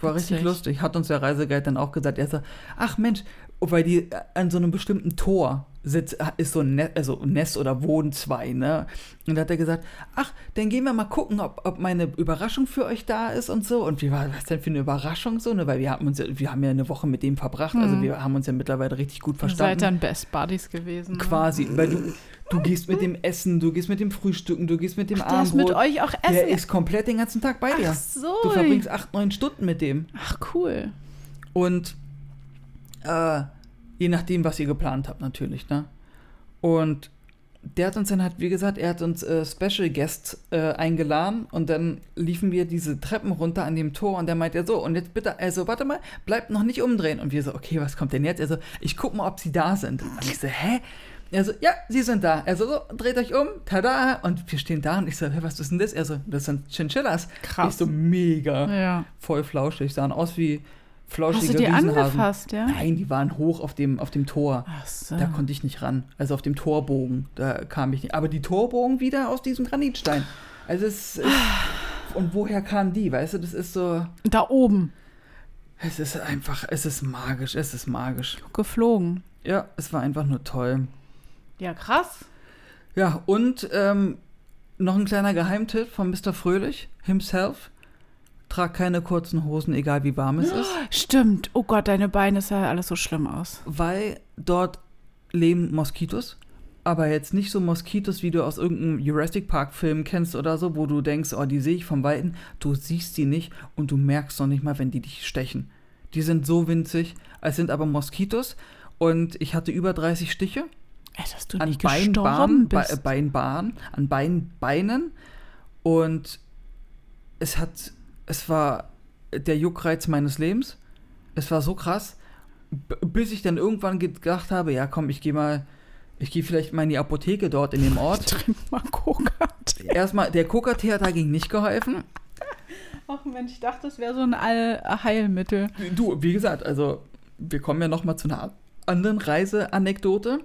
War Witzig. richtig lustig. Hat uns der Reiseguide dann auch gesagt. Er so, ach Mensch, weil die an so einem bestimmten Tor sitzt, ist so ein Nest, also Nest oder wohnen zwei, ne? Und da hat er gesagt, ach, dann gehen wir mal gucken, ob, ob meine Überraschung für euch da ist und so. Und wie war was denn für eine Überraschung so, ne? Weil wir haben uns ja, wir haben ja eine Woche mit dem verbracht, also Mhm. wir haben uns ja mittlerweile richtig gut Ihr seid verstanden. dann Best Buddies gewesen. Ne? Quasi, weil du, du gehst mit dem Essen, du gehst mit dem Frühstücken, du gehst mit dem Der ist mit Abendbrot. euch auch Der essen. ist komplett den ganzen Tag bei dir. Ach so. Du verbringst acht, neun Stunden mit dem. Ach cool. Und äh, je nachdem, was ihr geplant habt, natürlich, ne? Und der hat uns dann halt, wie gesagt, er hat uns äh, Special Guests äh, eingeladen und dann liefen wir diese Treppen runter an dem Tor und der meint ja so, und jetzt bitte, also warte mal, bleibt noch nicht umdrehen. Und wir so, okay, was kommt denn jetzt? Also, ich guck mal, ob sie da sind. Und ich so, hä? Er so, ja, sie sind da. Er so, so, dreht euch um, tada. Und wir stehen da und ich so, hä, was ist denn das? Er so, das sind Chinchillas. Krass. Ich so, mega. Ja. Voll flauschig, sahen aus wie Hast flauschige du die Riesenhasen. angefasst, ja? Nein, die waren hoch auf dem, auf dem Tor. Ach so. Da konnte ich nicht ran. Also auf dem Torbogen, da kam ich nicht. Aber die Torbogen wieder aus diesem Granitstein. Also es ist. Und woher kamen die? Weißt du, das ist so. da oben Es ist einfach, es ist magisch, es ist magisch. geflogen. Ja, es war einfach nur toll. Ja, krass. Ja, und ähm, noch ein kleiner Geheimtipp von Mr. Fröhlich himself. Trag keine kurzen Hosen, egal wie warm es ist. Stimmt. Oh Gott, deine Beine sah alles so schlimm aus. weil dort leben Moskitos, aber jetzt nicht so Moskitos, wie du aus irgendeinem Jurassic Park Film kennst oder so, wo du denkst, oh, die sehe ich vom Weiten. Du siehst die nicht und du merkst noch nicht mal, wenn die dich stechen. Die sind so winzig, es sind aber Moskitos und ich hatte über 30 Stiche Ey, dass du an nicht beiden gestorben Bahnen, Be bist. Beinbahnen, an beiden Beinen und es hat, es war der Juckreiz meines Lebens. Es war so krass, bis ich dann irgendwann gedacht habe, ja komm, ich gehe mal, ich gehe vielleicht mal in die Apotheke dort in dem Ort. Trink mal Coca. Erstmal, der Coca-Tee hat dagegen nicht geholfen. Ach Mensch, ich dachte, das wäre so ein Allheilmittel. Du, wie gesagt, also wir kommen ja noch mal zu einer anderen Reiseanekdote.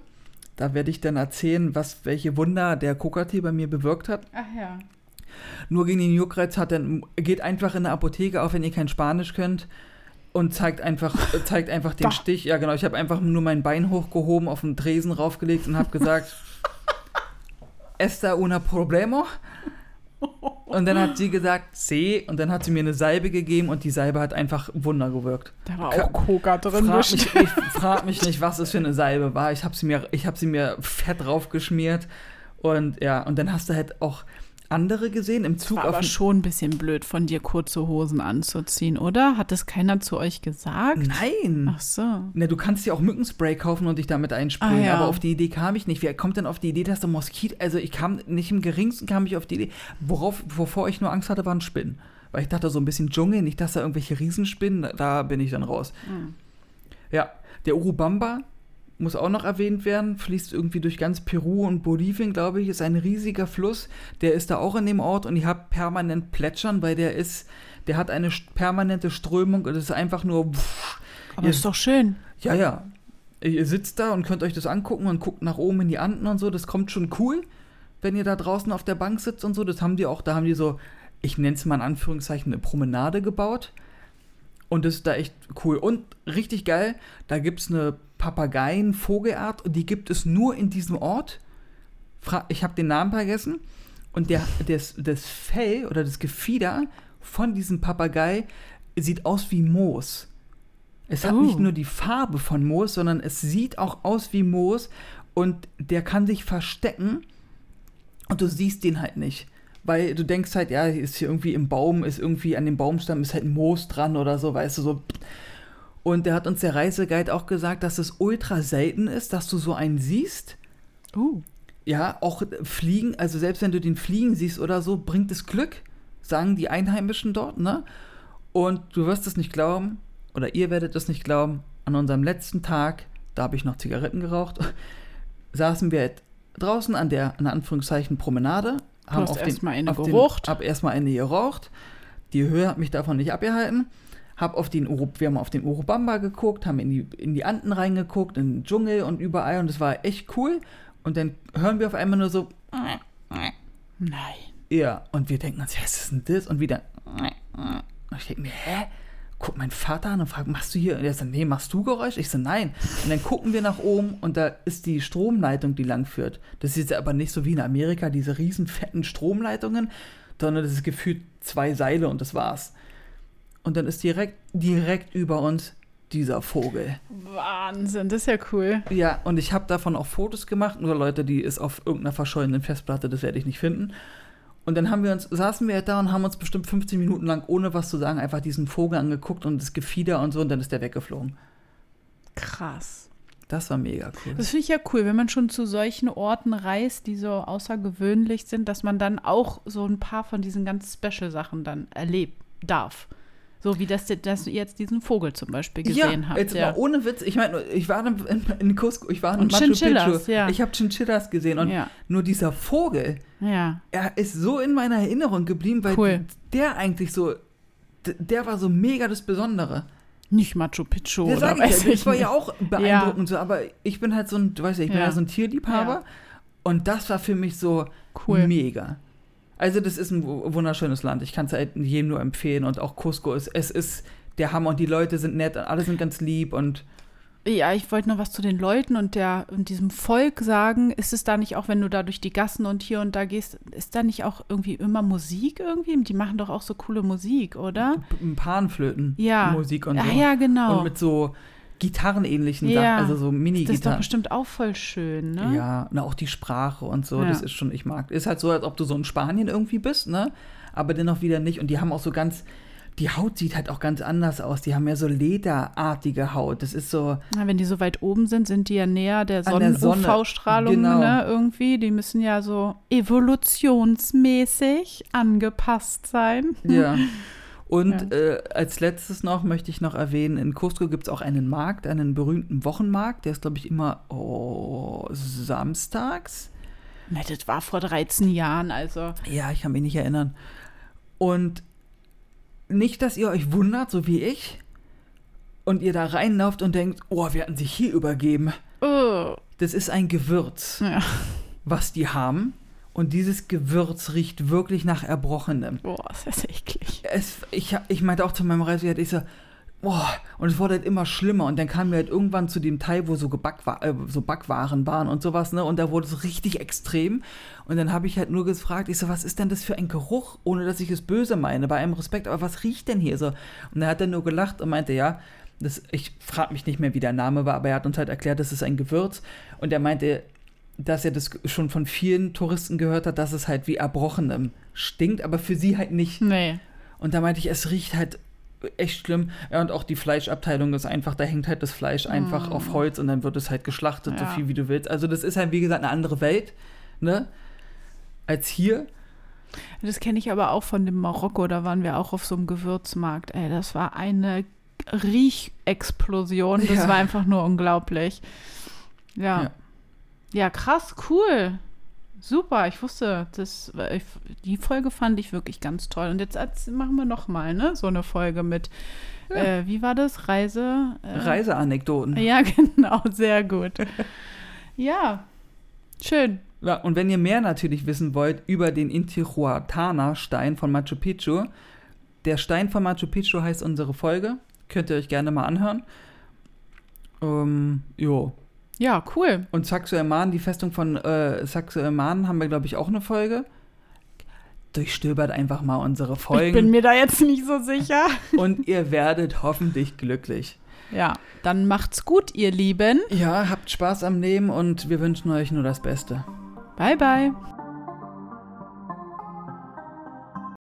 Da werde ich dann erzählen, was welche Wunder der Coca-Tee bei mir bewirkt hat. Ach ja. Nur gegen den Juckreiz hat dann geht einfach in eine Apotheke, auch wenn ihr kein Spanisch könnt und zeigt einfach zeigt einfach den Da. Stich. Ja, genau, ich habe einfach nur mein Bein hochgehoben, auf den Tresen raufgelegt und habe gesagt Esta una problemo. Und dann hat sie gesagt, C, und dann hat sie mir eine Salbe gegeben und die Salbe hat einfach Wunder gewirkt. Da war auch Coca drin. Frag mich, ich frag mich nicht, was es für eine Salbe war. Ich habe sie, mir- ich hab sie mir fett draufgeschmiert. Und ja, und dann hast du halt auch andere gesehen im Zug War aber schon ein bisschen blöd von dir, kurze Hosen anzuziehen, oder? Hat das keiner zu euch gesagt? Nein. Ach so. Ne, du kannst dir auch Mückenspray kaufen und dich damit einsprühen, Ah, ja. aber auf die Idee kam ich nicht. Wer kommt denn auf die Idee, dass du Moskito, also ich kam nicht im geringsten kam ich auf die Idee, worauf, wovor ich nur Angst hatte, waren Spinnen. Weil ich dachte, so ein bisschen Dschungel, nicht, dass da irgendwelche Riesenspinnen, da bin ich dann raus. Hm. Ja, der Urubamba muss auch noch erwähnt werden, fließt irgendwie durch ganz Peru und Bolivien, glaube ich, ist ein riesiger Fluss. Der ist da auch in dem Ort und ihr habt permanent plätschern, weil der ist, der hat eine permanente Strömung und es ist einfach nur. Aber Ihr- ist doch schön. ja, ja. Ihr sitzt da und könnt euch das angucken und guckt nach oben in die Anden und so. Das kommt schon cool, wenn ihr da draußen auf der Bank sitzt und so. Das haben die auch, da haben die so, ich nenne es mal in Anführungszeichen, eine Promenade gebaut. Und das ist da echt cool. Und richtig geil, da gibt es eine Papageien-Vogelart und die gibt es nur in diesem Ort. Ich habe den Namen vergessen. Und der, das, das Fell oder das Gefieder von diesem Papagei sieht aus wie Moos. Es hat Oh. nicht nur die Farbe von Moos, sondern es sieht auch aus wie Moos und der kann sich verstecken und du siehst den halt nicht. Weil du denkst halt, ja, ist hier irgendwie im Baum, ist irgendwie an dem Baumstamm, ist halt Moos dran oder so, weißt du, so. Und der hat uns der Reiseguide auch gesagt, dass es ultra selten ist, dass du so einen siehst. Uh. Ja, auch Fliegen, also selbst wenn du den Fliegen siehst oder so, bringt es Glück, sagen die Einheimischen dort, ne? Und du wirst es nicht glauben, oder ihr werdet es nicht glauben, an unserem letzten Tag, da habe ich noch Zigaretten geraucht, saßen wir draußen an der, in Anführungszeichen, Promenade. Du hast auf den- erstmal eine auf den- geraucht. Hab erstmal eine geraucht. Die Höhe hat mich davon nicht abgehalten. Hab auf den Uru, wir haben auf den Urubamba geguckt, haben in die, in die Anden reingeguckt, in den Dschungel und überall und es war echt cool. Und dann hören wir auf einmal nur so, Nein. ja, und wir denken uns, ja, was ist denn das? Und wieder, und ich denke mir, hä? Guck mein Vater an und fragt, machst du hier? Und er sagt, nee, machst du Geräusch? Ich so, nein. Und dann gucken wir nach oben und da ist die Stromleitung, die lang führt. Das ist aber nicht so wie in Amerika, diese riesen fetten Stromleitungen, sondern das ist gefühlt zwei Seile und das war's. Und dann ist direkt, direkt über uns dieser Vogel. Wahnsinn, das ist ja cool. Ja, und ich habe davon auch Fotos gemacht, nur Leute, die ist auf irgendeiner verschollenen Festplatte, das werde ich nicht finden. Und dann haben wir uns, saßen wir da und haben uns bestimmt 15 Minuten lang, ohne was zu sagen, einfach diesen Vogel angeguckt und das Gefieder und so und dann ist der weggeflogen. Krass. Das war mega cool. Das finde ich ja cool, wenn man schon zu solchen Orten reist, die so außergewöhnlich sind, dass man dann auch so ein paar von diesen ganz Special-Sachen dann erleben darf. So wie das, dass ihr jetzt diesen Vogel zum Beispiel gesehen ja, habt. jetzt ja. ohne Witz, ich meine, ich war in, in, Cusco, ich war in Und Machu Chinchillas, Picchu. ja. Ich habe Chinchillas gesehen und Ja. nur dieser Vogel, ja. er ist so in meiner Erinnerung geblieben, weil Cool. der eigentlich so, der war so mega das Besondere. Nicht Machu Picchu Ja, oder weiß ich ich das war nicht. ja auch beeindruckend so, aber ich bin halt so ein, du weißt ja, ich bin Ja. so ein Tierliebhaber und das war für mich so Cool. mega. Also das ist ein wu- wunderschönes Land. Ich kann es halt jedem nur empfehlen und auch Cusco ist, es ist der Hammer und die Leute sind nett und alle sind ganz lieb und Ja, ich wollte noch was zu den Leuten und der und diesem Volk sagen. Ist es da nicht auch, wenn du da durch die Gassen und hier und da gehst, ist da nicht auch irgendwie immer Musik irgendwie? Die machen doch auch so coole Musik, oder? ein Panflöten Ja. Musik und Ah, so. ja, genau. Und mit so Gitarrenähnlichen Ja. Sachen, also so Das ist doch Mini-Gitarren. bestimmt auch voll schön, ne? Ja, und auch die Sprache und so, Ja. das ist schon, ich mag. Ist halt so, als ob du so in Spanien irgendwie bist, ne? Aber dennoch wieder nicht. Und die haben auch so ganz, die Haut sieht halt auch ganz anders aus. Die haben ja so lederartige Haut. Das ist so, Na, wenn die so weit oben sind, sind die ja näher der Sonne. Sonnen-UV-Strahlung, Genau. ne? Irgendwie. Die müssen ja so evolutionsmäßig angepasst sein. ja. Und äh, als letztes noch möchte ich noch erwähnen, in Cusco gibt es auch einen Markt, einen berühmten Wochenmarkt. Der ist, glaube ich, immer oh, samstags. Na, das war vor 13 Jahren, also. Ja, ich kann mich nicht erinnern. Und nicht, dass ihr euch wundert, so wie ich, und ihr da reinlauft und denkt, oh, wir hatten sich hier übergeben. Oh. Das ist ein Gewürz, Ja. was die haben. Und dieses Gewürz riecht wirklich nach Erbrochenem. Boah, ist das eklig. Es, ich, ich meinte auch zu meinem Reisewert, ich so, boah, und es wurde halt immer schlimmer. Und dann kamen wir halt irgendwann zu dem Teil, wo so, Gebackwa äh, so Backwaren waren und sowas, ne? Und da wurde es richtig extrem. Und dann habe ich halt nur gefragt, ich so, was ist denn das für ein Geruch? Ohne dass ich es böse meine, bei allem Respekt, aber was riecht denn hier so? Und er hat dann nur gelacht und meinte, ja, das, ich frage mich nicht mehr, wie der Name war, aber er hat uns halt erklärt, das ist ein Gewürz. Und er meinte, dass er das schon von vielen Touristen gehört hat, dass es halt wie Erbrochenem stinkt, aber für sie halt nicht. Nee. Und da meinte ich, es riecht halt echt schlimm. Ja, und auch die Fleischabteilung ist einfach, da hängt halt das Fleisch einfach auf Holz und dann wird es halt geschlachtet, so Ja. viel wie du willst. Also das ist halt, wie gesagt, eine andere Welt, ne? Als hier. Das kenne ich aber auch von dem Marokko, da waren wir auch auf so einem Gewürzmarkt. Ey, das war eine Riechexplosion. Das Ja. war einfach nur unglaublich. Ja. Ja. Ja. krass, cool. Super, ich wusste, das, ich, die Folge fand ich wirklich ganz toll. Und jetzt als- machen wir noch mal, ne, so eine Folge mit, äh, wie war das, Reise? Äh, Reiseanekdoten. Ja, genau, sehr gut. ja, schön. Ja, und wenn ihr mehr natürlich wissen wollt über den Intihuatana-Stein von Machu Picchu, der Stein von Machu Picchu heißt unsere Folge. Könnt ihr euch gerne mal anhören. Ähm, jo. Ja, cool. Und Saxo-Eman, die Festung von äh, Saxo-Eman, haben wir, glaube ich, auch eine Folge. Durchstöbert einfach mal unsere Ich bin Folgen mir da jetzt nicht so sicher. und ihr werdet hoffentlich glücklich. Ja, dann macht's gut, ihr Lieben. Ja, habt Spaß am Leben und wir wünschen euch nur das Beste. Bye, bye.